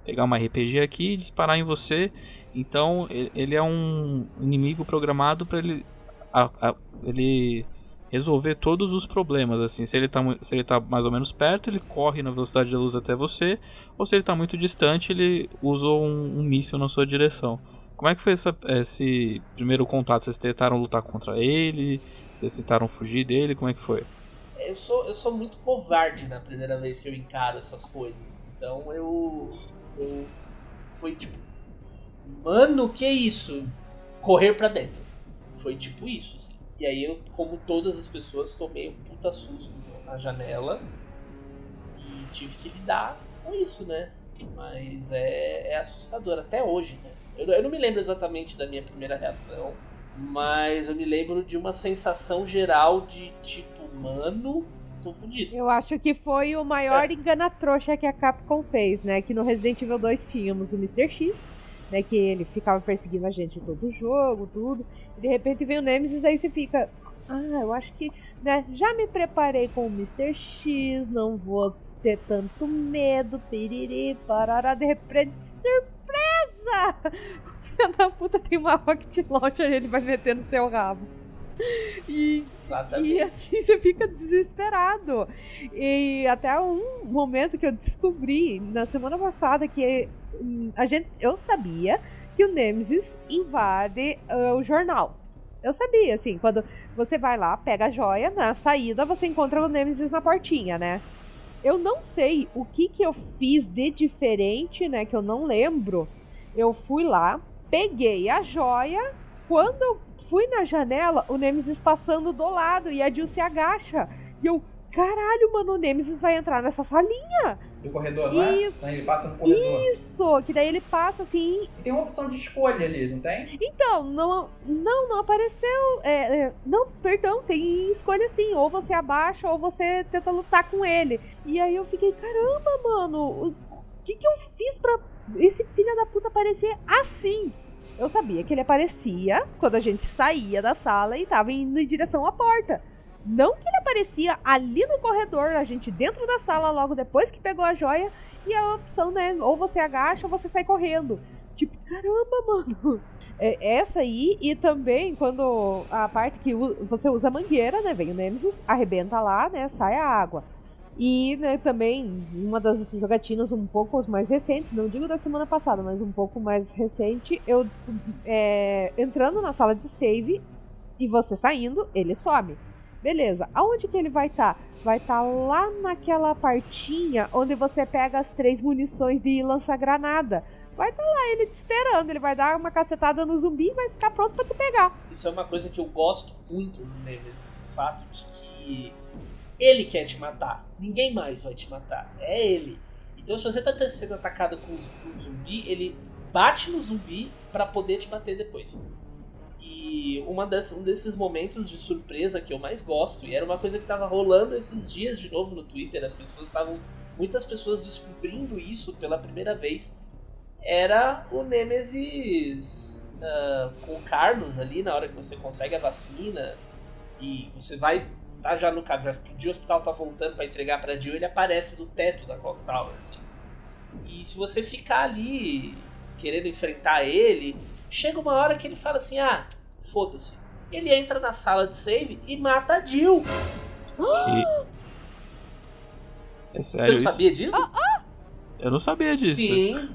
S3: pegar uma RPG aqui e disparar em você. Então ele é um inimigo programado para ele a, a, ele resolver todos os problemas, assim, se ele, está se ele tá mais ou menos perto, ele corre na velocidade da luz até você, ou se ele está muito distante, ele usou um, um míssil na sua direção. Como é que foi essa, esse primeiro contato? Vocês tentaram lutar contra ele? Vocês tentaram fugir dele? Como é que foi?
S6: Eu sou, eu sou muito covarde na primeira vez que eu encaro essas coisas. Então eu. Eu. Foi tipo. Mano, que isso? Correr pra dentro. Foi tipo isso, assim. E aí eu, como todas as pessoas, tomei um puta susto na janela e tive que lidar com isso, né? Mas é, é assustador até hoje, né? Eu, eu não me lembro exatamente da minha primeira reação, mas eu me lembro de uma sensação geral de tipo, mano, tô fudido.
S5: Eu acho que foi o maior engana-trouxa que a Capcom fez, né? Que no Resident Evil 2 tínhamos o Mr. X, né? Que ele ficava perseguindo a gente em todo o jogo, tudo. E de repente vem o Nemesis, aí você fica. Ah, eu acho que. Né, já me preparei com o Mr. X, não vou ter tanto medo, piriri, parará, de repente, surpresa! O filho da puta tem uma Rocket Launcher e ele vai meter no seu rabo. E,
S6: Exatamente.
S5: e assim você fica desesperado. E até um momento que eu descobri na semana passada que a gente, eu sabia que o Nemesis invade ah, o jornal. Eu sabia, assim, quando você vai lá, pega a joia, na saída você encontra o Nemesis na portinha, né? Eu não sei o que que eu fiz de diferente, né, que eu não lembro. Eu fui lá, peguei a joia, quando eu fui na janela, o Nemesis passando do lado e a Jill se agacha. E eu, caralho, mano, o Nemesis vai entrar nessa salinha.
S4: Do corredor, não é?
S5: Isso.
S4: Então ele passa no corredor.
S5: Isso, que daí ele passa assim.
S4: E tem uma opção de escolha ali, não tem?
S5: Então, não, não, não apareceu. é, é, não, perdão, tem escolha sim. Ou você abaixa ou você tenta lutar com ele. E aí eu fiquei, caramba, mano, o que, que eu fiz pra esse filho da puta aparecer assim? Eu sabia que ele aparecia quando a gente saía da sala e tava indo em direção à porta. Não que ele aparecia ali no corredor, a gente dentro da sala logo depois que pegou a joia e a opção, né? Ou você agacha ou você sai correndo. Tipo, caramba, mano. É, essa aí, e também quando a parte que você usa a mangueira, né? Vem o Nemesis, arrebenta lá, né? Sai a água. E né, também, uma das jogatinas um pouco mais recentes, não digo da semana passada, mas um pouco mais recente, eu é, entrando na sala de save e você saindo, ele some. Beleza, aonde que ele vai estar? Vai estar lá naquela partinha onde você pega as três munições de lança-granada. Vai estar lá ele te esperando, ele vai dar uma cacetada no zumbi e vai ficar pronto pra te pegar.
S6: Isso é uma coisa que eu gosto muito no Nemesis, o fato de que ele quer te matar, ninguém mais vai te matar, é ele. Então se você tá sendo atacado com um zumbi, ele bate no zumbi pra poder te bater depois. E uma das, um desses momentos de surpresa que eu mais gosto, e era uma coisa que tava rolando esses dias de novo no Twitter, as pessoas estavam. Muitas pessoas descobrindo isso pela primeira vez. Era o Nemesis ah, com o Carlos ali na hora que você consegue a vacina e você vai. Tá já no caso, já explodiu, o hospital tá voltando pra entregar pra Jill, ele aparece no teto da Clock Tower, assim. E se você ficar ali querendo enfrentar ele, chega uma hora que ele fala assim: ah, foda-se. Ele entra na sala de save e mata a Jill.
S3: É
S6: Você
S3: sério
S6: não
S3: isso?
S6: sabia disso?
S3: Eu não sabia disso.
S6: Sim,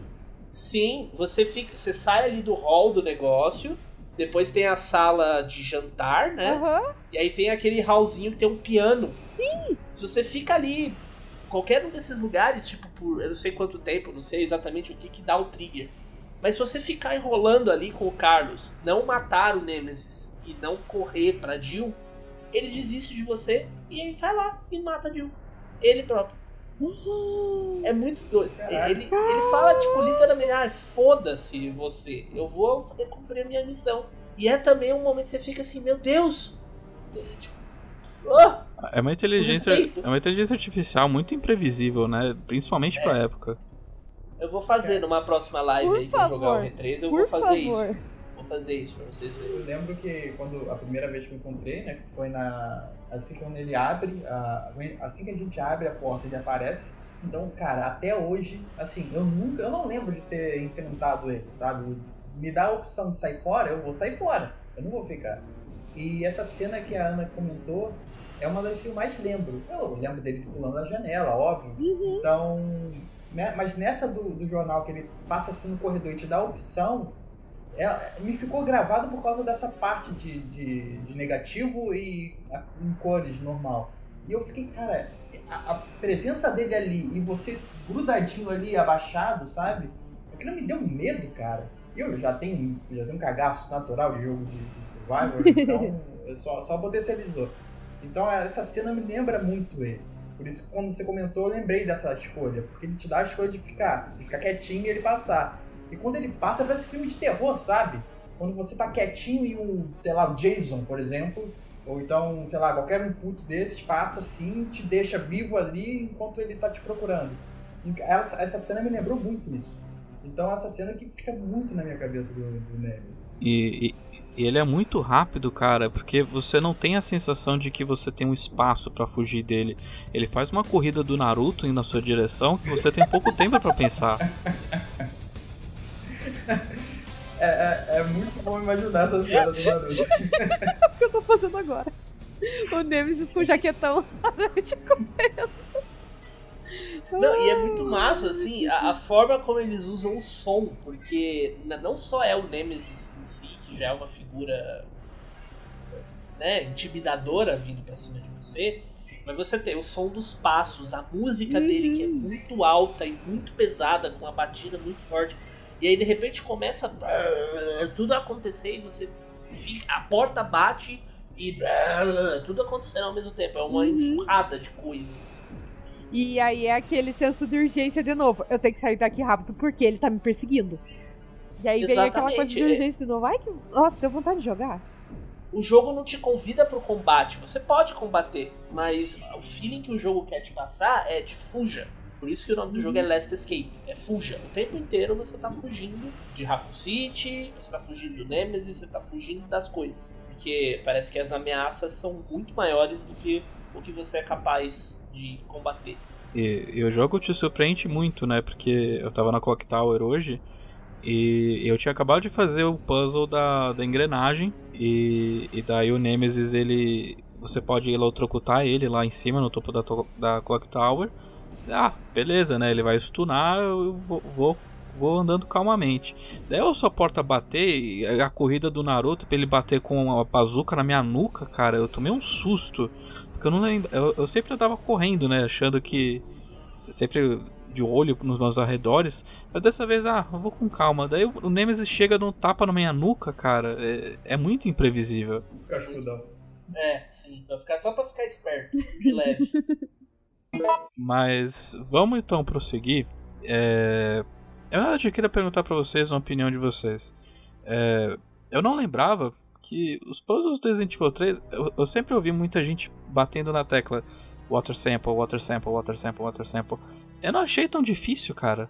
S6: sim. Você fica, você sai ali do hall do negócio. Depois tem a sala de jantar, né?
S5: Aham.
S6: E aí tem aquele hallzinho que tem um piano. Sim. Se você fica ali, qualquer um desses lugares, tipo por eu não sei quanto tempo, não sei exatamente o que que dá o trigger. Mas se você ficar enrolando ali com o Carlos, não matar o Nemesis e não correr pra Jill, ele desiste de você e ele vai lá e mata a Jill. Ele próprio. É muito doido.
S4: Caraca.
S6: Ele, ele fala, tipo, literalmente, ah, foda-se você. Eu vou cumprir a minha missão. E é também um momento que você fica assim, meu Deus. Tipo, ah,
S3: É uma inteligência,
S6: Respeito.
S3: é uma inteligência artificial muito imprevisível, né? Principalmente pra época.
S6: Eu vou fazer numa próxima live
S5: Por
S6: aí que eu jogar o
S5: favor,
S6: R3, eu
S5: Por
S6: vou fazer
S5: favor.
S6: isso. Vou fazer isso pra vocês verem.
S4: Eu lembro que quando a primeira vez que eu encontrei, né, que foi na assim que quando ele abre, a- assim que a gente abre a porta, ele aparece. Então, cara, até hoje, assim, eu nunca, eu não lembro de ter enfrentado ele, sabe? Me dá a opção de sair fora, eu vou sair fora. Eu não vou ficar. E essa cena que a Ana comentou é uma das que eu mais lembro. Eu lembro dele pulando da janela, óbvio. Então, né, mas nessa do, do jornal que ele passa assim no corredor e te dá a opção, é- me ficou gravado por causa dessa parte de, de, de negativo e a- em cores normal. E eu fiquei, cara, a, a presença dele ali e você grudadinho ali, abaixado, sabe? Aquilo me deu medo, cara. Eu já tenho, já tenho um cagaço natural de jogo de, de Survivor, então eu só, só potencializou. Então essa cena me lembra muito ele. Por isso, quando você comentou, eu lembrei dessa escolha. Porque ele te dá a escolha de ficar, de ficar quietinho e ele passar. E quando ele passa, parece filme de terror, sabe? Quando você tá quietinho e um, sei lá, o Jason, por exemplo, ou então, sei lá, qualquer um puto desses passa assim, te deixa vivo ali enquanto ele tá te procurando. Essa, essa cena me lembrou muito isso. Então essa cena que fica muito na minha cabeça do, do Nemesis.
S3: E, e, e, ele é muito rápido, cara, porque você não tem a sensação de que você tem um espaço para fugir dele. Ele faz uma corrida do Naruto indo na sua direção que você tem pouco tempo para pensar.
S4: É, é, é, muito bom imaginar essa cena do Naruto.
S5: é o que eu tô fazendo agora. O Nemesis com jaquetão correndo.
S6: Não, e é muito massa, assim, a, a, forma como eles usam o som, porque não só é o Nemesis em si, que já é uma figura né, intimidadora vindo pra cima de você, mas você tem o som dos passos, a música uhum. dele que é muito alta e muito pesada, com uma batida muito forte. E aí de repente começa tudo a acontecer e você fica, a porta bate e tudo acontecendo ao mesmo tempo. É uma uhum. enxurrada de coisas.
S5: E aí é aquele senso de urgência de novo. Eu tenho que sair daqui rápido porque ele tá me perseguindo. E aí vem aquela coisa de urgência de novo. Ai, que... Nossa, deu vontade de jogar.
S6: O jogo não te convida pro combate. Você pode combater, mas o feeling que o jogo quer te passar é de fuja. Por isso que o nome do jogo é uhum. Last Escape. É fuja. O tempo inteiro você tá fugindo de Raccoon City, você tá fugindo do Nemesis, você tá fugindo das coisas. Porque parece que as ameaças são muito maiores do que o que você é capaz de combater.
S3: E, e o jogo te surpreende muito, né? Porque eu tava na Clock Tower hoje e eu tinha acabado de fazer o puzzle da, da engrenagem e, e daí o Nemesis ele você pode eletrocutar ele lá em cima no topo da, da Clock Tower. Ah, beleza, né? Ele vai stunar, eu vou, vou, vou andando calmamente. Daí eu só porta bater a corrida do Naruto pra ele bater com a bazuca na minha nuca, cara, eu tomei um susto. Porque eu não lembro. Eu, eu sempre tava correndo, né? Achando que. Sempre de olho nos meus arredores. Mas dessa vez, ah, eu vou com calma. Daí o Nemesis chega dando um tapa na minha nuca, cara. É, é muito imprevisível.
S4: Cascudão.
S6: É, sim. Pra ficar, só pra ficar esperto. De leve.
S3: Mas vamos então prosseguir. É... Eu já queria perguntar para vocês uma opinião de vocês. É... Eu não lembrava que os puzzles do Resident Evil 3, eu, eu, sempre ouvi muita gente batendo na tecla Water Sample, Water Sample, Water Sample, Water Sample. Eu não achei tão difícil, cara.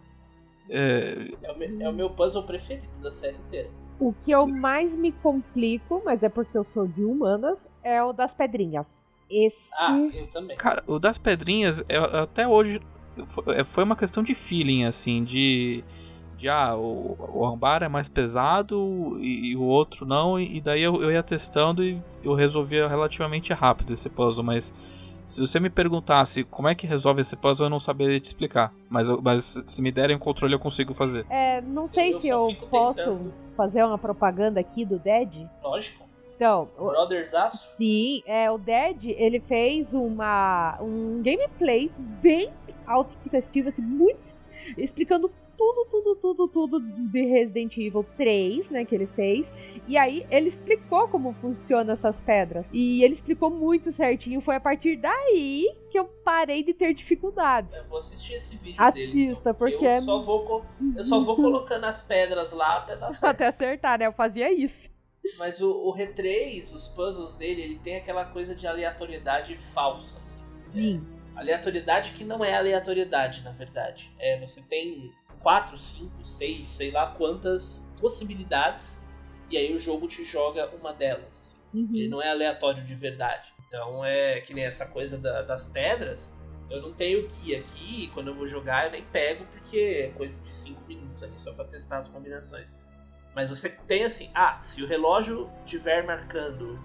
S6: É... É, o meu, é o meu puzzle preferido da série inteira.
S5: O que eu mais me complico, mas é porque eu sou de humanas, é o das pedrinhas. Esse...
S6: Ah, eu também.
S3: Cara, o das pedrinhas, eu, até hoje foi uma questão de feeling, assim, de de ah, o, o ambar é mais pesado e, e o outro não, e, e daí eu, eu, ia testando e eu resolvia relativamente rápido esse puzzle, mas se você me perguntasse como é que resolve esse puzzle, eu não saberia te explicar. Mas, mas se me derem o controle, eu consigo fazer.
S5: É, não sei eu, se eu, posso tentando. fazer uma propaganda aqui do Dead.
S6: Lógico.
S5: Então,
S6: Brothers Aço?
S5: Sim, é, o Dead, ele fez uma um gameplay bem autoexplicativo, assim, muito explicando tudo, tudo, tudo, tudo de Resident Evil 3, né, que ele fez. E aí ele explicou como funcionam essas pedras. E ele explicou muito certinho. Foi a partir daí que eu parei de ter dificuldades.
S6: Eu vou assistir esse vídeo
S5: Assista,
S6: dele. Então,
S5: porque
S6: eu é só vou eu só vou colocando as pedras lá até dar certo.
S5: Até acertar, né? Eu fazia isso.
S6: Mas o, o Re3, os puzzles dele, ele tem aquela coisa de aleatoriedade falsa, assim.
S5: Sim.
S6: É, aleatoriedade que não é aleatoriedade, na verdade. É, você tem 4, 5, 6, sei lá quantas possibilidades, e aí o jogo te joga uma delas. Assim. Uhum. Ele não é aleatório de verdade. Então é que nem essa coisa da, das pedras. Eu não tenho que aqui, quando eu vou jogar, eu nem pego, porque é coisa de 5 minutos ali, só pra testar as combinações. Mas você tem assim, ah, se o relógio estiver marcando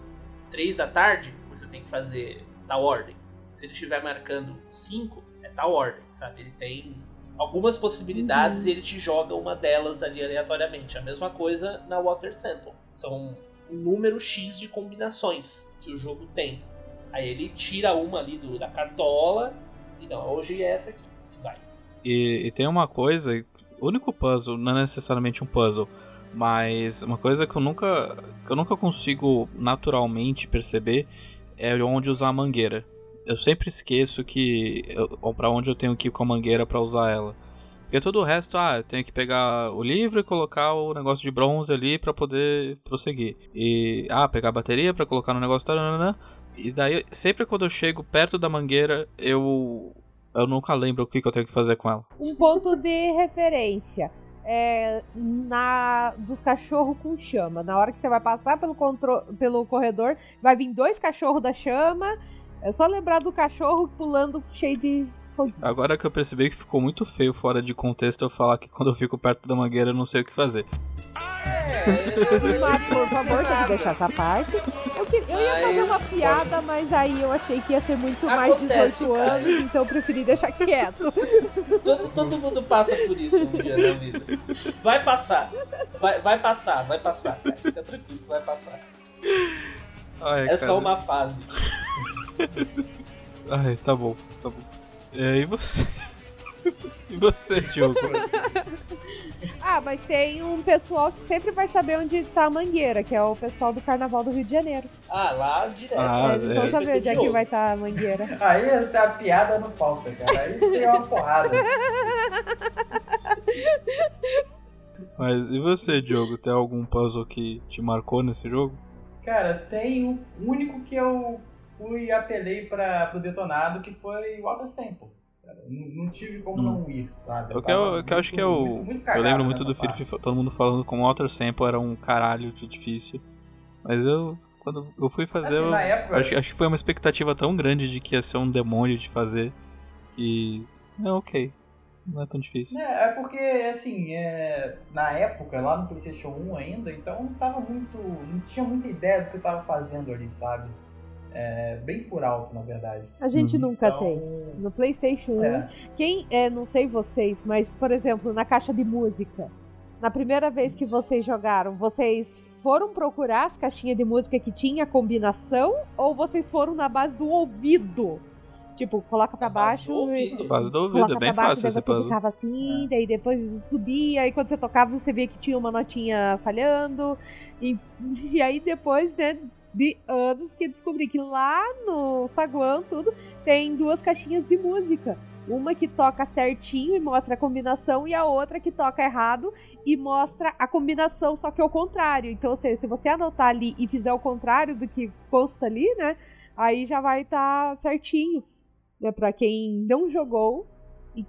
S6: 3 da tarde, você tem que fazer tal ordem. Se ele estiver marcando 5, é tal ordem, sabe? Ele tem algumas possibilidades uhum. e ele te joga uma delas ali aleatoriamente. A mesma coisa na Water Sample. São um número X de combinações que o jogo tem. Aí ele tira uma ali do, da cartola e não, hoje é essa aqui. Vai.
S3: E, e tem uma coisa, o único puzzle, não é necessariamente um puzzle, mas uma coisa que eu nunca, que eu nunca consigo naturalmente perceber é onde usar a mangueira eu sempre esqueço que para onde eu tenho que ir com a mangueira para usar ela. Porque todo o resto, ah, eu tenho que pegar o livro e colocar o negócio de bronze ali pra poder prosseguir. E, ah, pegar a bateria pra colocar no negócio. Taranana, e daí, sempre quando eu chego perto da mangueira, eu. Eu nunca lembro o que, que eu tenho que fazer com ela.
S5: Um ponto de referência. É, na dos cachorros com chama. Na hora que você vai passar pelo, contro- pelo corredor, vai vir dois cachorros da chama. É só lembrar do cachorro pulando cheio de.
S3: Agora que eu percebi que ficou muito feio fora de contexto eu falar que quando eu fico perto da mangueira eu não sei o que fazer.
S6: É,
S5: Mas, por favor, tem que deixar essa parte. Eu, que- eu ia fazer uma piada, mas aí eu achei que ia ser muito mais de
S6: Acontece,
S5: 18
S6: cara.
S5: anos, então eu preferi deixar quieto.
S6: Todo, todo mundo passa por isso um dia na vida. Vai passar. Vai, vai passar, vai passar. cara. Fica tranquilo, vai passar.
S3: Ai,
S6: É
S3: cara.
S6: só uma fase.
S3: Ai, tá bom, tá bom. É, e você? e você, Diogo?
S5: Ah, mas tem um pessoal que sempre vai saber onde está a mangueira, que é o pessoal do Carnaval do Rio de Janeiro.
S6: Ah, lá direto.
S3: Ah,
S5: Eles
S3: é.
S5: vão saber
S6: é
S5: onde é que vai estar a mangueira.
S4: Aí tá a piada não falta, cara. Aí tem uma porrada.
S3: Mas e você, Diogo? Tem algum puzzle que te marcou nesse jogo?
S4: Cara, tem o único que eu fui e apelei pra, pro detonado, que foi o Water Sample. Não, não tive como
S3: Hum.
S4: não ir, sabe?
S3: Eu, que eu, que eu acho
S4: muito-
S3: que é o.
S4: muito- muito
S3: eu lembro muito do. Felipe, todo mundo falando como Outer Sample era um caralho de difícil. Mas eu. Quando eu fui fazer.
S4: Assim,
S3: eu,
S4: época-
S3: acho, acho que foi uma expectativa tão grande de que ia ser um demônio de fazer. E. É ok. Não é tão difícil.
S4: É, é porque, assim, é, na época, lá no PlayStation 1 ainda, então tava muito. Não tinha muita ideia do que eu tava fazendo ali, sabe? É, bem por alto, na verdade.
S5: A gente
S3: Uhum.
S5: nunca
S4: Então,
S5: tem. No PlayStation 1,
S4: É,
S5: quem, é, não sei vocês, mas, por exemplo, na caixa de música, na primeira vez que vocês jogaram, vocês foram procurar as caixinhas de música que tinha combinação ou vocês foram na base do ouvido? Tipo, coloca pra
S6: base
S5: baixo
S6: do ouvido.
S5: e
S3: Base do ouvido,
S5: coloca
S3: é bem
S5: baixo,
S3: fácil
S5: daí você ficava assim,
S4: É.
S5: daí depois subia, e quando você tocava você via que tinha uma notinha falhando, e, e aí depois, né, de anos que descobri que lá no saguão, tudo, tem duas caixinhas de música. Uma que toca certinho e mostra a combinação, e a outra que toca errado e mostra a combinação, só que ao contrário. Então, ou seja, se você anotar ali e fizer o contrário do que consta ali, né, aí já vai estar certinho. Né, pra quem não jogou e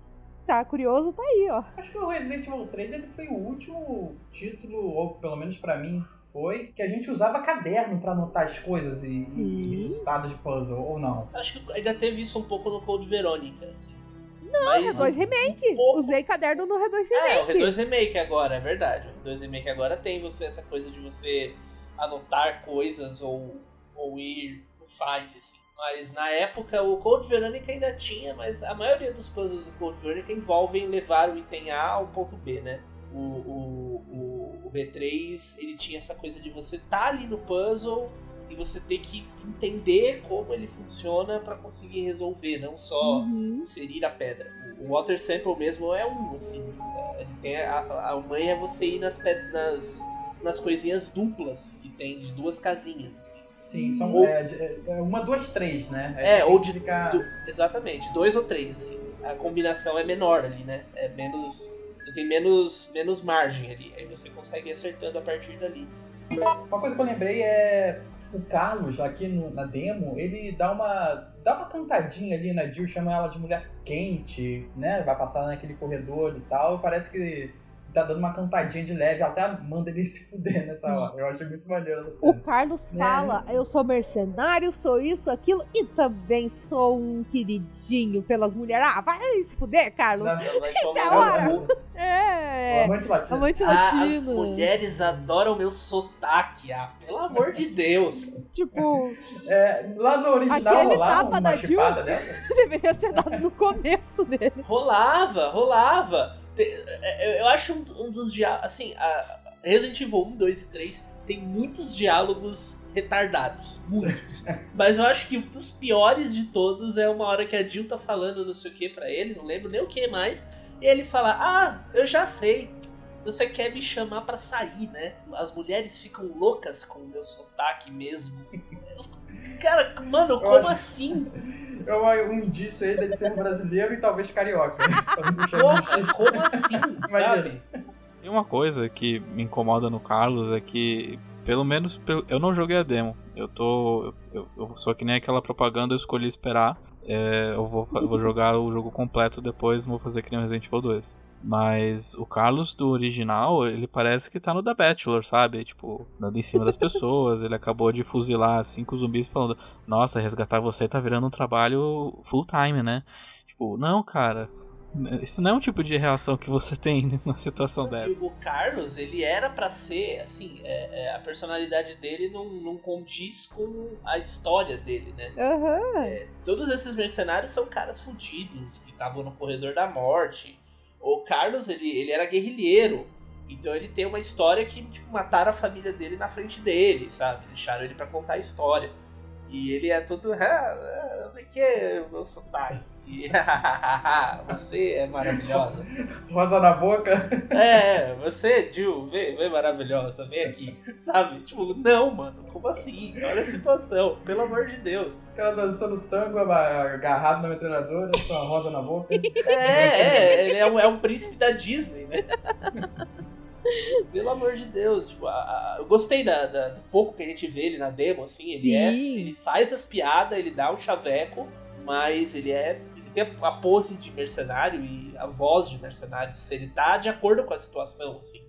S5: tá curioso, tá aí, ó.
S4: Acho que o Resident Evil 3 ele foi o último título, ou pelo menos pra mim, foi que a gente usava caderno pra anotar as coisas e, e
S5: Sim.
S4: resultados de puzzle, ou não.
S6: Acho que ainda teve isso um pouco no Code Verônica, assim. Não,
S5: R2 Remake.
S6: pouco.
S5: Usei caderno no R2
S6: É, o
S5: Remake.
S6: R2 Remake agora, é verdade. O R2 Remake agora tem você essa coisa de você anotar coisas ou, ou ir no file, assim. Mas na época o Code Veronica ainda tinha, mas a maioria dos puzzles do Code Veronica envolvem levar o item A ao ponto B, né? O, o, o, o B3 ele tinha essa coisa de você estar ali no puzzle e você ter que entender como ele funciona para conseguir resolver, não só
S5: Uhum.
S6: inserir a pedra. O Water Sample mesmo é um, assim. é, Ele tem a, a mãe é você ir nas, ped- nas, nas coisinhas duplas que tem de duas casinhas, assim.
S4: Sim, são
S6: Ou-
S4: é, de- é, uma, duas, três, né? Aí
S6: É, ou de.
S4: ficar-
S6: do- exatamente, dois ou três, assim. A combinação é menor ali, né? É menos. Você tem menos, menos margem ali. Aí você consegue ir acertando a partir dali.
S4: Uma coisa que eu lembrei é o Carlos, aqui no- na demo, ele dá uma. dá uma cantadinha ali na Jill, chama ela de mulher quente, né? Vai passar naquele corredor e tal. Parece que tá dando uma cantadinha de leve, ela até manda ele se fuder nessa hora. Eu achei muito maneiro essa
S5: O. Carlos
S4: Né?
S5: fala, eu sou mercenário, sou isso, aquilo, e também sou um queridinho pelas mulheres. Ah, vai se fuder, Carlos.
S6: Vai tomar
S5: Da hora.
S4: O
S5: É,
S4: amante latino.
S5: amante
S6: Ah, as
S5: latino.
S6: mulheres adoram meu sotaque, ah, pelo amor de Deus.
S5: Tipo,
S4: É, lá no original rolava
S5: da
S4: uma chipada dessa?
S5: deveria ser dado no começo dele.
S6: Rolava, rolava. É, é, Eu acho um, um dos diálogos. Assim, a Resident Evil 1, 2 e 3 tem muitos diálogos retardados. Muitos. Mas eu acho que um dos piores de todos é uma hora que a Jill tá falando não sei o que pra ele, não lembro nem o que mais. E ele fala: Ah, eu já sei. Você quer me chamar pra sair, né? As mulheres ficam loucas com o meu sotaque mesmo. Cara, mano,
S4: Eu
S6: como
S4: acho-
S6: assim?
S4: É um, indício aí dele ser brasileiro e talvez carioca.
S6: Como assim, sabe?
S3: E uma coisa que me incomoda no Carlos é que, pelo menos, eu não joguei a demo. Eu tô. Eu, eu sou que nem aquela propaganda, eu escolhi esperar. É, eu vou, vou jogar o jogo completo depois, não vou fazer que nem o Resident Evil 2. Mas o Carlos do original, ele parece que tá no The Bachelor, sabe? Tipo, dando em cima das pessoas. Ele acabou de fuzilar cinco zumbis falando: Nossa, resgatar você tá virando um trabalho full time, né? Tipo, não, cara. Isso não é um tipo de reação que você tem numa situação dessa.
S6: o Carlos, ele era pra ser, assim, é- é, a personalidade dele não, não condiz com a história dele, né?
S5: Aham.
S6: Todos esses mercenários são caras fudidos, que estavam no corredor da morte. O Carlos, ele, ele era guerrilheiro. Então ele tem uma história que, tipo, mataram a família dele na frente dele, sabe? Deixaram ele pra contar a história. E ele é todo. Ah, ah, que meu sotaque? E, você é maravilhosa.
S4: Rosa na boca.
S6: É, você, Jill, vem, vem maravilhosa, vem aqui. Sabe? Tipo, não, mano, como assim? Olha a situação, pelo amor de Deus.
S4: O cara dançando tango agarrado na metralhadora com a rosa na boca.
S6: É, é, ele é um, é um príncipe da Disney, né? Pelo amor de Deus, tipo, a- a- eu gostei da, da- do pouco que a gente vê ele na demo, assim, ele é,
S5: Sim.
S6: ele faz as piadas, ele dá um chaveco, mas ele é, ele tem a pose de mercenário e a voz de mercenário, se ele tá de acordo com a situação, assim,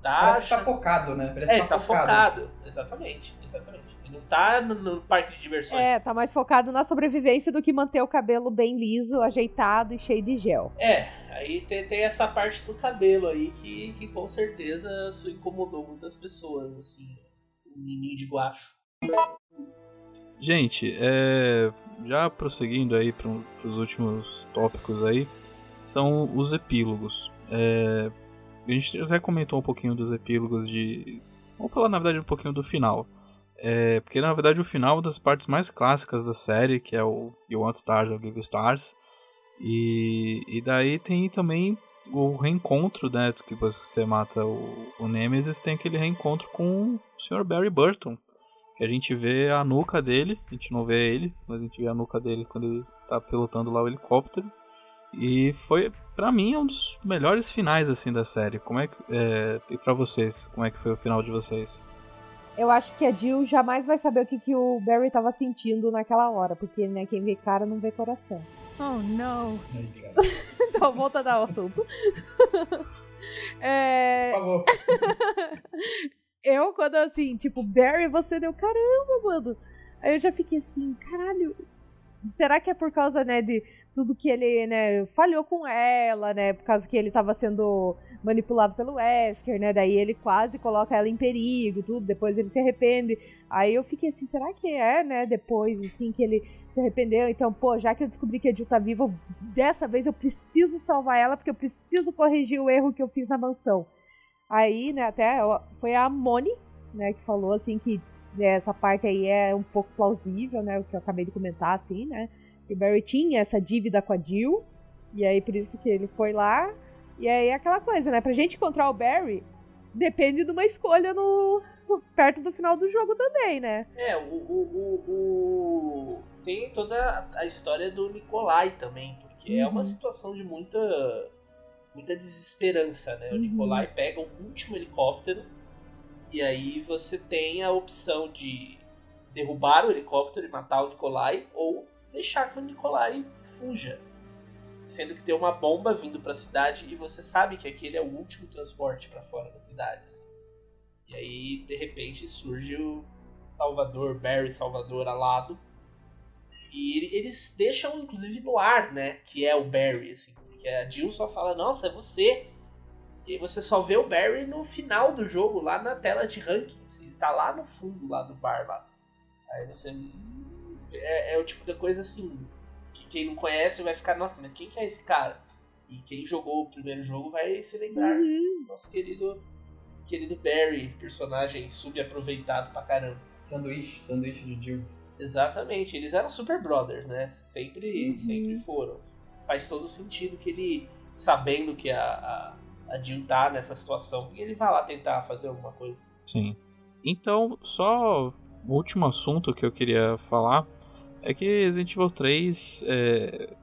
S6: tá,
S4: Parece que tá focado, né? Parece
S6: é,
S4: que
S6: ele tá focado, exatamente, exatamente, ele não tá no, no parque de diversões.
S5: É, tá mais focado na sobrevivência do que manter o cabelo bem liso, ajeitado e cheio de gel.
S6: É, aí tem, tem essa parte do cabelo aí que, que com certeza isso incomodou muitas pessoas, assim, o nininho de guacho.
S3: Gente, é, já prosseguindo aí para os últimos tópicos aí, são os epílogos. É, a gente já comentou um pouquinho dos epílogos de. Vamos falar na verdade um pouquinho do final. É, porque na verdade o final é das partes mais clássicas da série, que é o You Want Stars or Give Stars. E, e daí tem também o reencontro, né? Que depois que você mata o, o Nemesis, tem aquele reencontro com o Sr. Barry Burton. Que a gente vê a nuca dele, a gente não vê ele, mas a gente vê a nuca dele quando ele tá pilotando lá o helicóptero. E foi, pra mim, um dos melhores finais assim da série. Como é que. É, e pra vocês, como é que foi o final de vocês?
S5: Eu acho que a Jill jamais vai saber o que, que o Barry tava sentindo naquela hora, porque né, quem vê cara não vê coração.
S2: Oh
S4: cara.
S5: Então, voltando ao assunto. É,
S4: Por favor.
S5: eu, quando assim, tipo, Barry, você deu caramba, mano. Aí eu já fiquei assim, caralho. Será que é por causa, né, de tudo que ele, né, falhou com ela, né? Por causa que ele tava sendo manipulado pelo Wesker, né? Daí ele quase coloca ela em perigo, tudo. Depois ele se arrepende. Aí eu fiquei assim, será que é, né? Depois, assim, que ele se arrependeu. Então, pô, já que eu descobri que a Jill tá viva, dessa vez eu preciso salvar ela, porque eu preciso corrigir o erro que eu fiz na mansão. Aí, né, até foi a Moni, né, que falou assim que né, essa parte aí é um pouco plausível, né, o que eu acabei de comentar, assim, né, que o Barry tinha essa dívida com a Jill, e aí por isso que ele foi lá, e aí é aquela coisa, né, pra gente encontrar o Barry, depende de uma escolha no perto do final do jogo também, né.
S6: É, o, o, o, o- tem toda a história do Nikolai também, porque é uma
S5: Uhum.
S6: situação de muita muita desesperança, né? O
S5: Uhum.
S6: Nikolai pega o último helicóptero e aí você tem a opção de derrubar o helicóptero e matar o Nikolai ou deixar que o Nikolai fuja. Sendo que tem uma bomba vindo pra cidade e você sabe que aquele é o último transporte pra fora da cidade. assim. E aí, de repente, surge o Salvador, Barry Salvador alado. E ele- eles deixam, inclusive, no ar, né? Que é o Barry, assim. Porque a Jill só fala, nossa, é você. E você só vê o Barry no final do jogo, lá na tela de rankings. Ele tá lá no fundo lá do bar lá. Aí você. hum, É, é o tipo da coisa assim. Que quem não conhece vai ficar, nossa, mas quem que é esse cara? E quem jogou o primeiro jogo vai se lembrar.
S5: Uhum.
S6: Nosso querido. Querido Barry, personagem subaproveitado pra caramba.
S4: Sanduíche, sanduíche de Jill.
S6: Exatamente, eles eram super brothers, né? Sempre,
S5: Uhum.
S6: sempre foram. Faz todo sentido que ele, sabendo que a, a, a Jill tá nessa situação, ele vai lá tentar fazer alguma coisa.
S3: Sim. Então, só o último assunto que eu queria falar é que Resident Evil 3 é,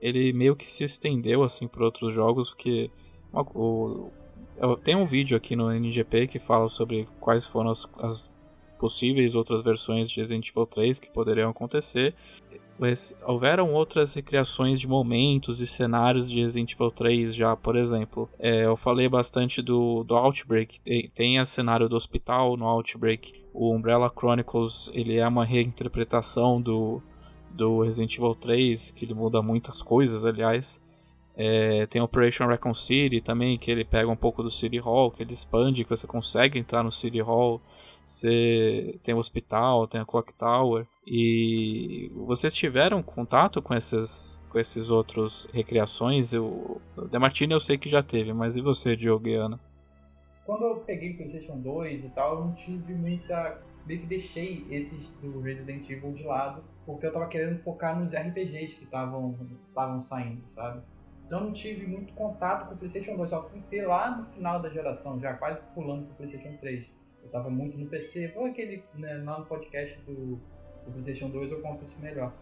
S3: ele meio que se estendeu assim para outros jogos, porque o, tem um vídeo aqui no NGP que fala sobre quais foram as, as possíveis outras versões de Resident Evil 3 que poderiam acontecer. Houveram outras recriações de momentos e cenários de Resident Evil 3 já, por exemplo. É, eu falei bastante do, do Outbreak. Tem, tem cenário do hospital no Outbreak. O Umbrella Chronicles ele é uma reinterpretação do, do Resident Evil 3, que ele muda muitas coisas, aliás. É, tem Operation Recon City também, que ele pega um pouco do City Hall, que ele expande, que você consegue entrar no City Hall. Você tem o hospital, tem a Clock Tower. E vocês tiveram contato com esses, com esses outros recriações? O Demartini eu sei que já teve, mas e você, Diogo e Ana?
S4: Quando eu peguei o PlayStation 2 e tal, eu não tive muita. Meio que deixei esses do Resident Evil de lado, porque eu tava querendo focar nos RPGs que estavam saindo, sabe? Então eu não tive muito contato com o PlayStation 2, só fui ter lá no final da geração, já quase pulando pro PlayStation 3. Eu tava muito no PC, foi aquele, né, lá no podcast do, do PlayStation 2 eu conto isso melhor.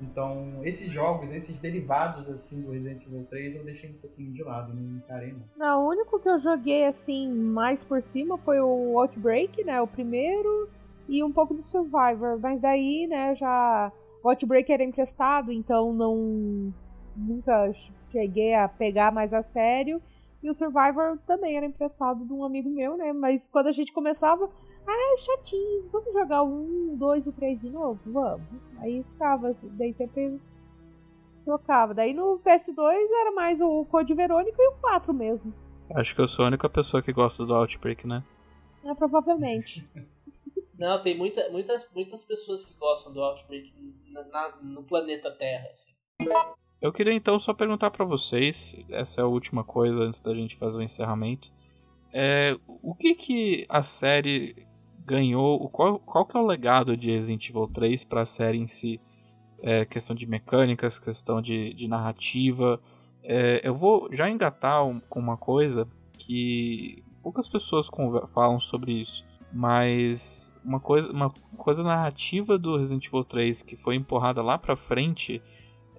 S4: Então, esses jogos, esses derivados assim do Resident Evil 3, eu deixei um pouquinho de lado, não encarei não.
S5: Não, o único que eu joguei assim mais por cima foi o Outbreak, né, o primeiro, e um pouco do Survivor, mas daí, né, já o Outbreak era emprestado, então não nunca cheguei a pegar mais a sério. E o Survivor também era emprestado de um amigo meu, né? Mas quando a gente começava, ah, é chatinho, vamos jogar o 1, 2 e 3 de novo? Vamos. Aí ficava, daí sempre trocava. Daí no PS2 era mais o Code Verônica e o 4 mesmo.
S3: Acho que eu sou a única pessoa que gosta do Outbreak, né?
S5: É, provavelmente.
S6: Não, tem muita, muitas, muitas pessoas que gostam do Outbreak na, na, no planeta Terra. Assim.
S3: Eu queria então só perguntar para vocês, essa é a última coisa antes da gente fazer o encerramento. É, o que que a série ganhou, qual, qual que é o legado de Resident Evil 3 para a série em si? É, questão de mecânicas, questão de, de narrativa. É, eu vou já engatar um, com uma coisa que poucas pessoas falam sobre isso, mas uma coisa, uma coisa narrativa do Resident Evil 3 que foi empurrada lá pra frente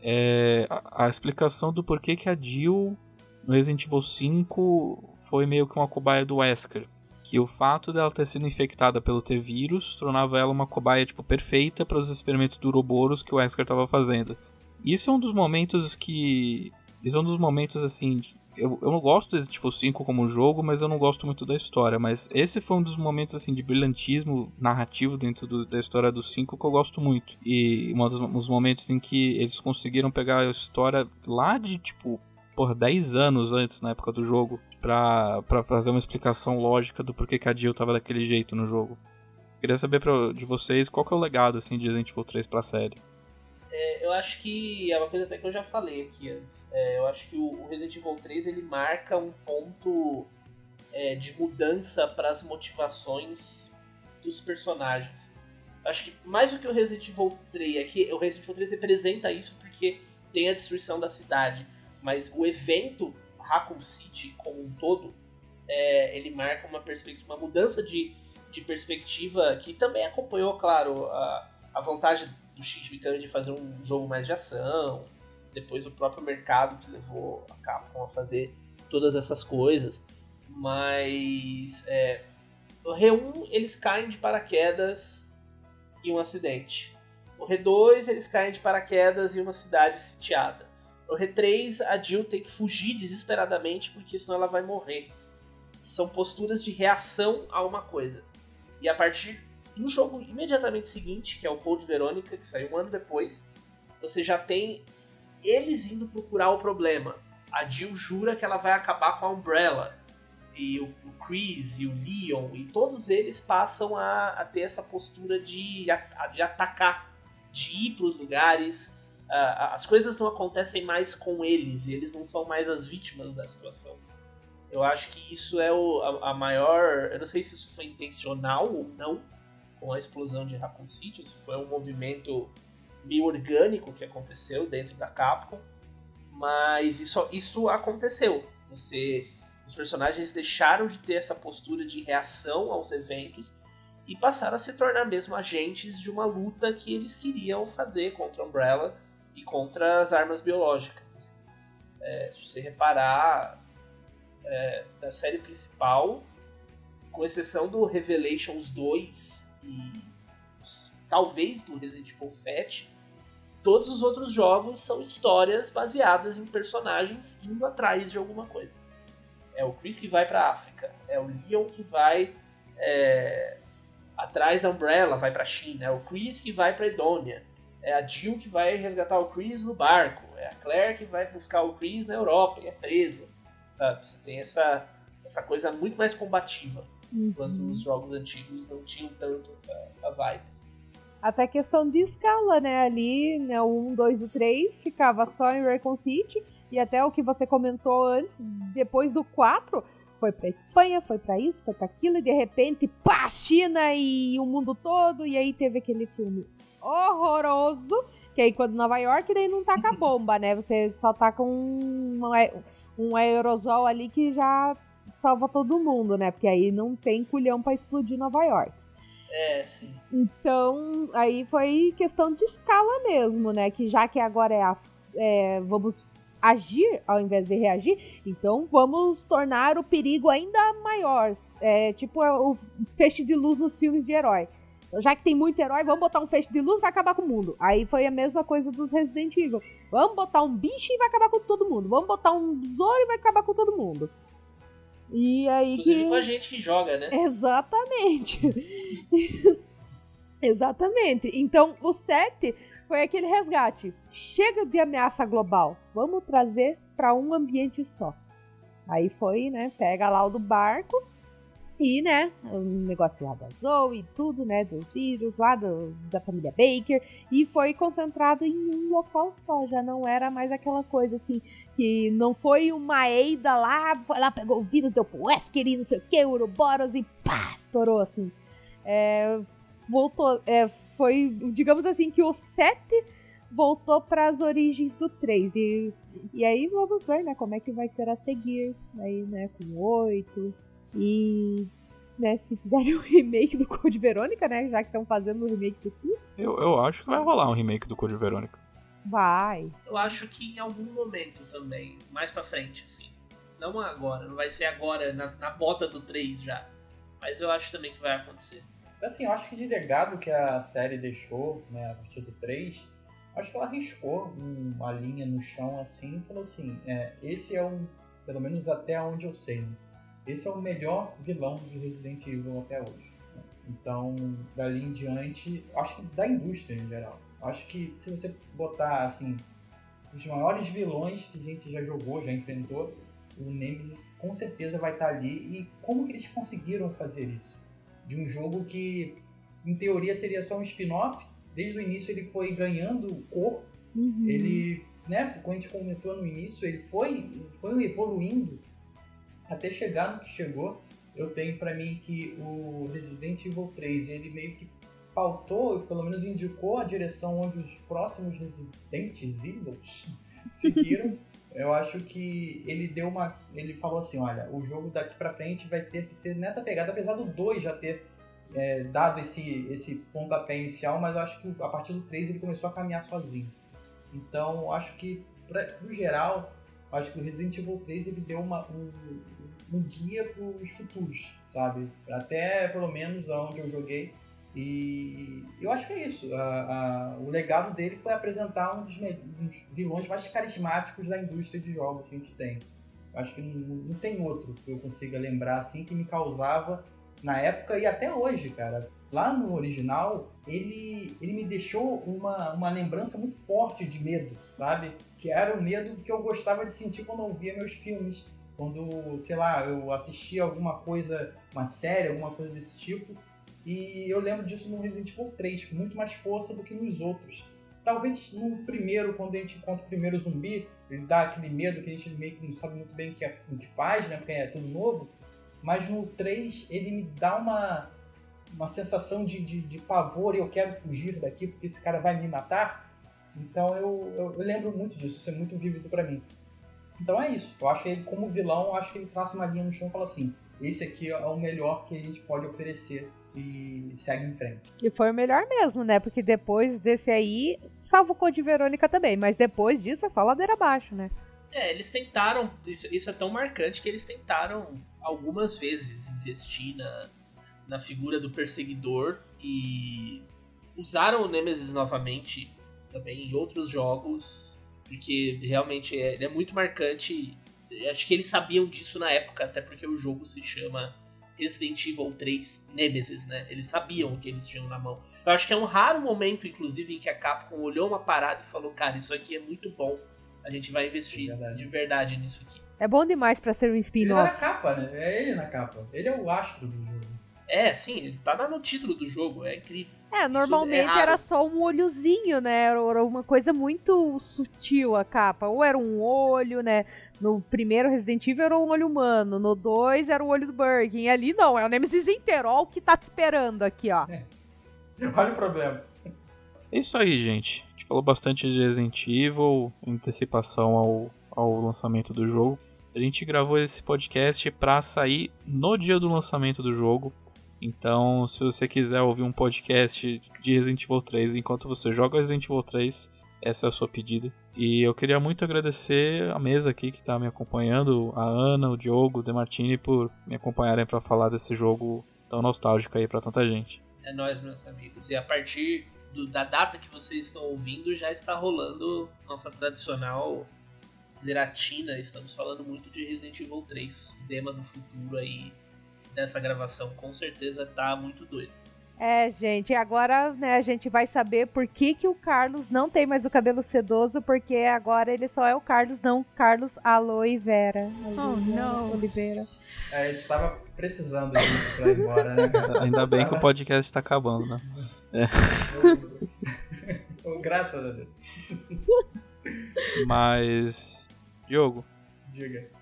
S3: é, a, a, explicação do porquê que a Jill no Resident Evil 5 foi meio que uma cobaia do Wesker. Que o fato dela ter sido infectada pelo T-Vírus tornava ela uma cobaia tipo, perfeita para os experimentos do Uroboros que o Wesker estava fazendo. Isso é um dos momentos que. Isso é um dos momentos assim eu, eu não gosto desse tipo 5 como jogo, mas eu não gosto muito da história. Mas esse foi um dos momentos assim de brilhantismo narrativo dentro do, da história do 5 que eu gosto muito. E um dos, dos momentos em que eles conseguiram pegar a história lá de tipo por 10 anos antes, na época do jogo, pra, pra fazer uma explicação lógica do porquê que a Jill tava daquele jeito no jogo. Queria saber pra, de vocês qual que é o legado assim, de Resident Evil 3 pra série.
S6: É, eu acho que é uma coisa até que eu já falei aqui antes. É, eu acho que o, Resident Evil 3 ele marca um ponto é, de mudança para as motivações dos personagens. Acho que mais do que o Resident Evil 3, é que o Resident Evil 3 representa isso porque tem a destruição da cidade. Mas o evento Raccoon City como um todo, é, ele marca uma, uma mudança de, de perspectiva que também acompanhou, claro, a, a vontade do Shinji de fazer um jogo mais de ação, depois o próprio mercado que levou a Capcom a fazer todas essas coisas. Mas é, o R1 eles caem de paraquedas em um acidente. O R2 eles caem de paraquedas em uma cidade sitiada. O R3 a Jill tem que fugir desesperadamente porque senão ela vai morrer. São posturas de reação a uma coisa. E a partir no jogo imediatamente seguinte, que é o Code Verônica, que saiu um ano depois, você já tem eles indo procurar o problema. A Jill jura que ela vai acabar com a Umbrella. E o, Chris e o Leon, e todos eles passam a, a ter essa postura de, de atacar, de ir para os lugares. Uh, as coisas não acontecem mais com eles, eles não são mais as vítimas da situação. Eu acho que isso é o, a, a maior. Eu não sei se isso foi intencional ou não, com a explosão de Raccoon City. Isso foi um movimento meio orgânico que aconteceu dentro da Capcom. Mas isso, isso aconteceu. Você, os personagens deixaram de ter essa postura de reação aos eventos e passaram a se tornar mesmo agentes de uma luta que eles queriam fazer contra a Umbrella e contra as armas biológicas. Assim. É, se você reparar, é, da série principal, com exceção do Revelations 2 e talvez do Resident Evil 7, todos os outros jogos são histórias baseadas em personagens indo atrás de alguma coisa. É o Chris que vai para África, é o Leon que vai é, atrás da Umbrella, vai para China, é o Chris que vai para Edonia, é a Jill que vai resgatar o Chris no barco, é a Claire que vai buscar o Chris na Europa e é presa, sabe? Você tem essa essa coisa muito mais combativa,
S5: Uhum.
S6: enquanto os jogos antigos não tinham tanto essa, essa vibe. assim.
S5: Até questão de escala, né? Ali, né, o 1, 2 e 3 ficava só em Raccoon City. E até o que você comentou antes, depois do 4, foi pra Espanha, foi pra isso, foi pra aquilo, e de repente, pá, China e o mundo todo. E aí teve aquele filme horroroso. Que aí quando Nova York, daí não taca bomba, né? Você só taca um, um aerosol ali que já salva todo mundo, né? Porque aí não tem culhão pra explodir Nova York.
S6: É, sim.
S5: Então, aí foi questão de escala mesmo, né? Que já que agora é, a- é, vamos agir ao invés de reagir, então vamos tornar o perigo ainda maior. É, tipo é o feixe de luz nos filmes de herói. Então, já que tem muito herói, vamos botar um feixe de luz e vai acabar com o mundo. Aí foi a mesma coisa dos Resident Evil. Vamos botar um bicho e vai acabar com todo mundo. Vamos botar um besouro e vai acabar com todo mundo. E aí
S6: Inclusive
S5: que...
S6: com a gente que joga, né?
S5: Exatamente. Exatamente. Então, o 7 foi aquele resgate. Chega de ameaça global. Vamos trazer para um ambiente só. Aí foi, né? Pega lá o do barco e, né? O negócio lá da Zoe e tudo, né? Dos vírus lá do- da família Baker. E foi concentrado em um local só. Já não era mais aquela coisa assim. Que não foi uma Eida lá, foi lá, pegou o vírus, deu pro Wesker e não sei o que, Uroboros e pá, estourou assim. É, voltou, é, foi, digamos assim, que o 7 voltou para as origens do 3. E, e aí vamos ver, né, como é que vai ser a seguir. Aí, né, com o 8. E, né, se fizerem o remake do Code Verônica, né, já que estão fazendo o remake do 5,
S3: Eu, eu acho que vai rolar um remake do Code Verônica.
S5: vai.
S6: Eu acho que em algum momento também, mais pra frente, assim. Não agora, não vai ser agora, na, na bota do 3 já. Mas eu acho também que vai acontecer.
S4: Assim, eu acho que de legado que a série deixou, né, a partir do 3, acho que ela arriscou uma linha no chão assim e falou assim: é, esse é um, pelo menos até onde eu sei, né, esse é o melhor vilão de Resident Evil até hoje. né. Então, dali em diante, acho que da indústria em geral. Acho que se você botar assim, os maiores vilões que a gente já jogou, já enfrentou, o Nemesis com certeza vai estar ali. E como que eles conseguiram fazer isso? De um jogo que, em teoria, seria só um spin-off. Desde o início ele foi ganhando corpo.
S5: Uhum.
S4: Ele, né, como a gente comentou no início, ele foi, foi evoluindo até chegar no que chegou. Eu tenho pra mim que o Resident Evil 3, ele meio que pautou, pelo menos indicou a direção onde os próximos Residentes Evil seguiram. Eu acho que ele deu uma. Ele falou assim: olha, o jogo daqui pra frente vai ter que ser nessa pegada, apesar do 2 já ter é, dado esse, esse pontapé inicial, mas eu acho que a partir do 3 ele começou a caminhar sozinho. Então, eu acho que, pra, pro geral, eu acho que o Resident Evil 3 ele deu uma, um, um guia pros futuros, sabe? Até pelo menos aonde eu joguei. E eu acho que é isso. A- a- o legado dele foi apresentar um dos, um dos vilões mais carismáticos da indústria de jogos que a gente tem. Eu acho que não, não tem outro que eu consiga lembrar assim que me causava na época e até hoje, cara. Lá no original, ele, ele me deixou uma, uma lembrança muito forte de medo, sabe? Que era o medo que eu gostava de sentir quando eu via meus filmes. Quando, sei lá, eu assistia alguma coisa, uma série, alguma coisa desse tipo. E eu lembro disso no Resident Evil 3, com muito mais força do que nos outros. Talvez no primeiro, quando a gente encontra o primeiro zumbi, ele dá aquele medo que a gente meio que não sabe muito bem o que, é- o que faz, né? Porque é tudo novo. Mas no 3 ele me dá uma, uma sensação de, de, de pavor e eu quero fugir daqui porque esse cara vai me matar. Então eu, eu, eu lembro muito disso, isso é muito vívido pra mim. Então é isso. Eu acho que ele, como vilão, eu acho que ele traça uma linha no chão e fala assim: esse aqui é o melhor que a gente pode oferecer e segue em frente.
S5: E foi o melhor mesmo, né? Porque depois desse aí, salvo o Code Verônica também, mas depois disso é só ladeira abaixo, né?
S6: É, eles tentaram. Isso, isso é tão marcante que eles tentaram algumas vezes investir na, na figura do perseguidor e usaram o Nemesis novamente também em outros jogos, porque realmente é, ele é muito marcante. Acho que eles sabiam disso na época, até porque o jogo se chama Resident Evil 3 Nemesis, né? Eles sabiam o que eles tinham na mão. Eu acho que é um raro momento, inclusive, em que a Capcom olhou uma parada e falou: Cara, isso aqui é muito bom. A gente vai investir
S4: É verdade.
S6: de verdade nisso aqui.
S5: É bom demais pra ser um
S4: Ele tá na
S5: spin-off.
S4: capa, né? É ele na capa. Ele é o astro do jogo.
S6: É, sim, ele tá lá no título do jogo, é incrível.
S5: É, normalmente
S6: raro.
S5: era só um olhozinho, né? Era uma coisa muito sutil a capa. Ou era um olho, né? No primeiro Resident Evil era um olho humano. No 2 era o olho do Birkin. Ali não, é o Nemesis inteiro. Olha o que tá te esperando aqui, ó.
S4: Olha o problema.
S3: É isso aí, gente. A gente falou bastante de Resident Evil, em antecipação ao, ao lançamento do jogo. A gente gravou esse podcast pra sair no dia do lançamento do jogo. Então, se você quiser ouvir um podcast de Resident Evil 3 enquanto você joga Resident Evil 3, essa é a sua pedida. E eu queria muito agradecer a mesa aqui que está me acompanhando, a Ana, o Diogo, o Demartini, por me acompanharem para falar desse jogo tão nostálgico aí para tanta gente.
S6: É nóis, meus amigos. E a partir do- da data que vocês estão ouvindo, já está rolando nossa tradicional Zeratina. Estamos falando muito de Resident Evil 3. O tema do futuro aí dessa gravação com certeza tá muito doido.
S5: É, gente, agora né, a gente vai saber por que, que o Carlos não tem mais o cabelo sedoso, porque agora ele só é o Carlos, não Carlos Aloe Vera.
S2: Oh, não.
S5: Oliveira.
S4: É, a gente tava precisando disso pra ir embora, né?
S3: Ainda bem que o podcast está acabando, né?
S4: Oh, Graças a Deus.
S3: Mas, Diogo,
S4: Diga.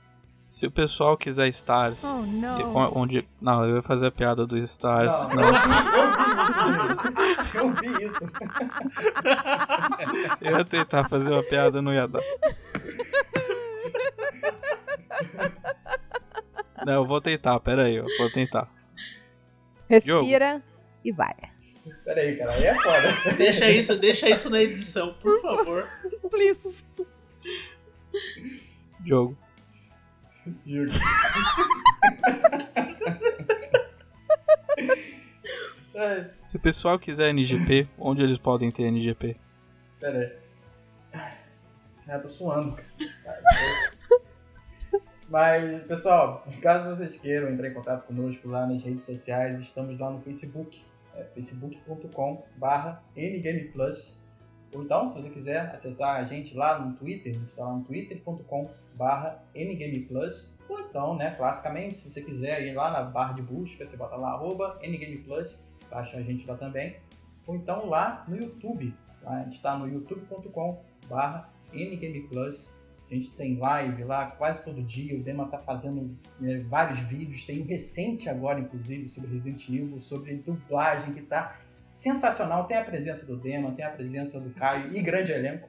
S3: Se o pessoal quiser Stars,
S2: Oh
S3: e-
S2: no.
S3: onde. Não, eu ia fazer a piada do Stars.
S4: Não,
S3: Não,
S4: eu vi, eu vi isso. Eu vi isso.
S3: eu ia tentar fazer uma piada, não ia dar. Não, eu vou tentar, pera aí, eu vou tentar.
S5: Respira e vai.
S4: Pera aí, cara, aí é foda.
S6: Deixa isso, deixa isso na edição, por favor.
S5: Please.
S3: Diogo, Se o pessoal quiser NGP, onde eles podem ter NGP?
S4: Pera aí. Ah, tô suando, cara. Mas, pessoal, caso vocês queiram entrar em contato conosco lá nas redes sociais, estamos lá no Facebook, é facebook.com.br ngameplus. Ou então, se você quiser acessar a gente lá no Twitter, a gente está lá no twitter.com.br ngameplus. Ou então, né, classicamente, se você quiser ir lá na barra de busca, você bota lá arroba ngameplus, baixa a gente lá também. Ou então lá no YouTube, tá? a gente está no youtube.com.br ngameplus. A gente tem live lá quase todo dia. O Dema tá fazendo né, vários vídeos. Tem um recente agora, inclusive, sobre Resident Evil, sobre dublagem, que tá sensacional. Tem a presença do Dema, tem a presença do Caio e grande elenco.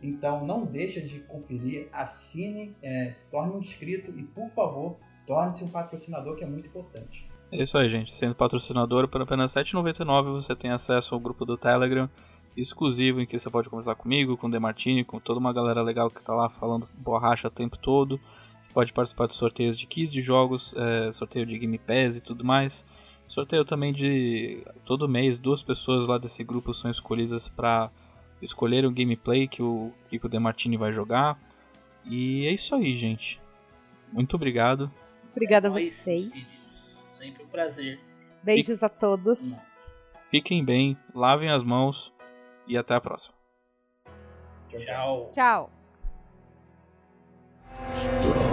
S4: Então não deixa de conferir, assine, é, se torne um inscrito e, por favor, torne-se um patrocinador, que é muito importante.
S3: É isso aí, gente. Sendo patrocinador, por apenas R$ 7,99 você tem acesso ao grupo do Telegram exclusivo em que você pode conversar comigo, com o Demartini, com toda uma galera legal que tá lá falando borracha o tempo todo. Pode participar de sorteios de keys de jogos, é, sorteio de Game Pass e tudo mais. Sorteio também de todo mês, duas pessoas lá desse grupo são escolhidas para escolher o gameplay que o, que o Demartini vai jogar. E é isso aí, gente. Muito obrigado.
S5: Obrigada a
S6: Nós,
S5: vocês.
S6: Sempre um prazer.
S5: Beijos a todos.
S3: Fiquem bem, lavem as mãos e até a próxima.
S6: Tchau.
S5: Tchau.
S6: Tchau.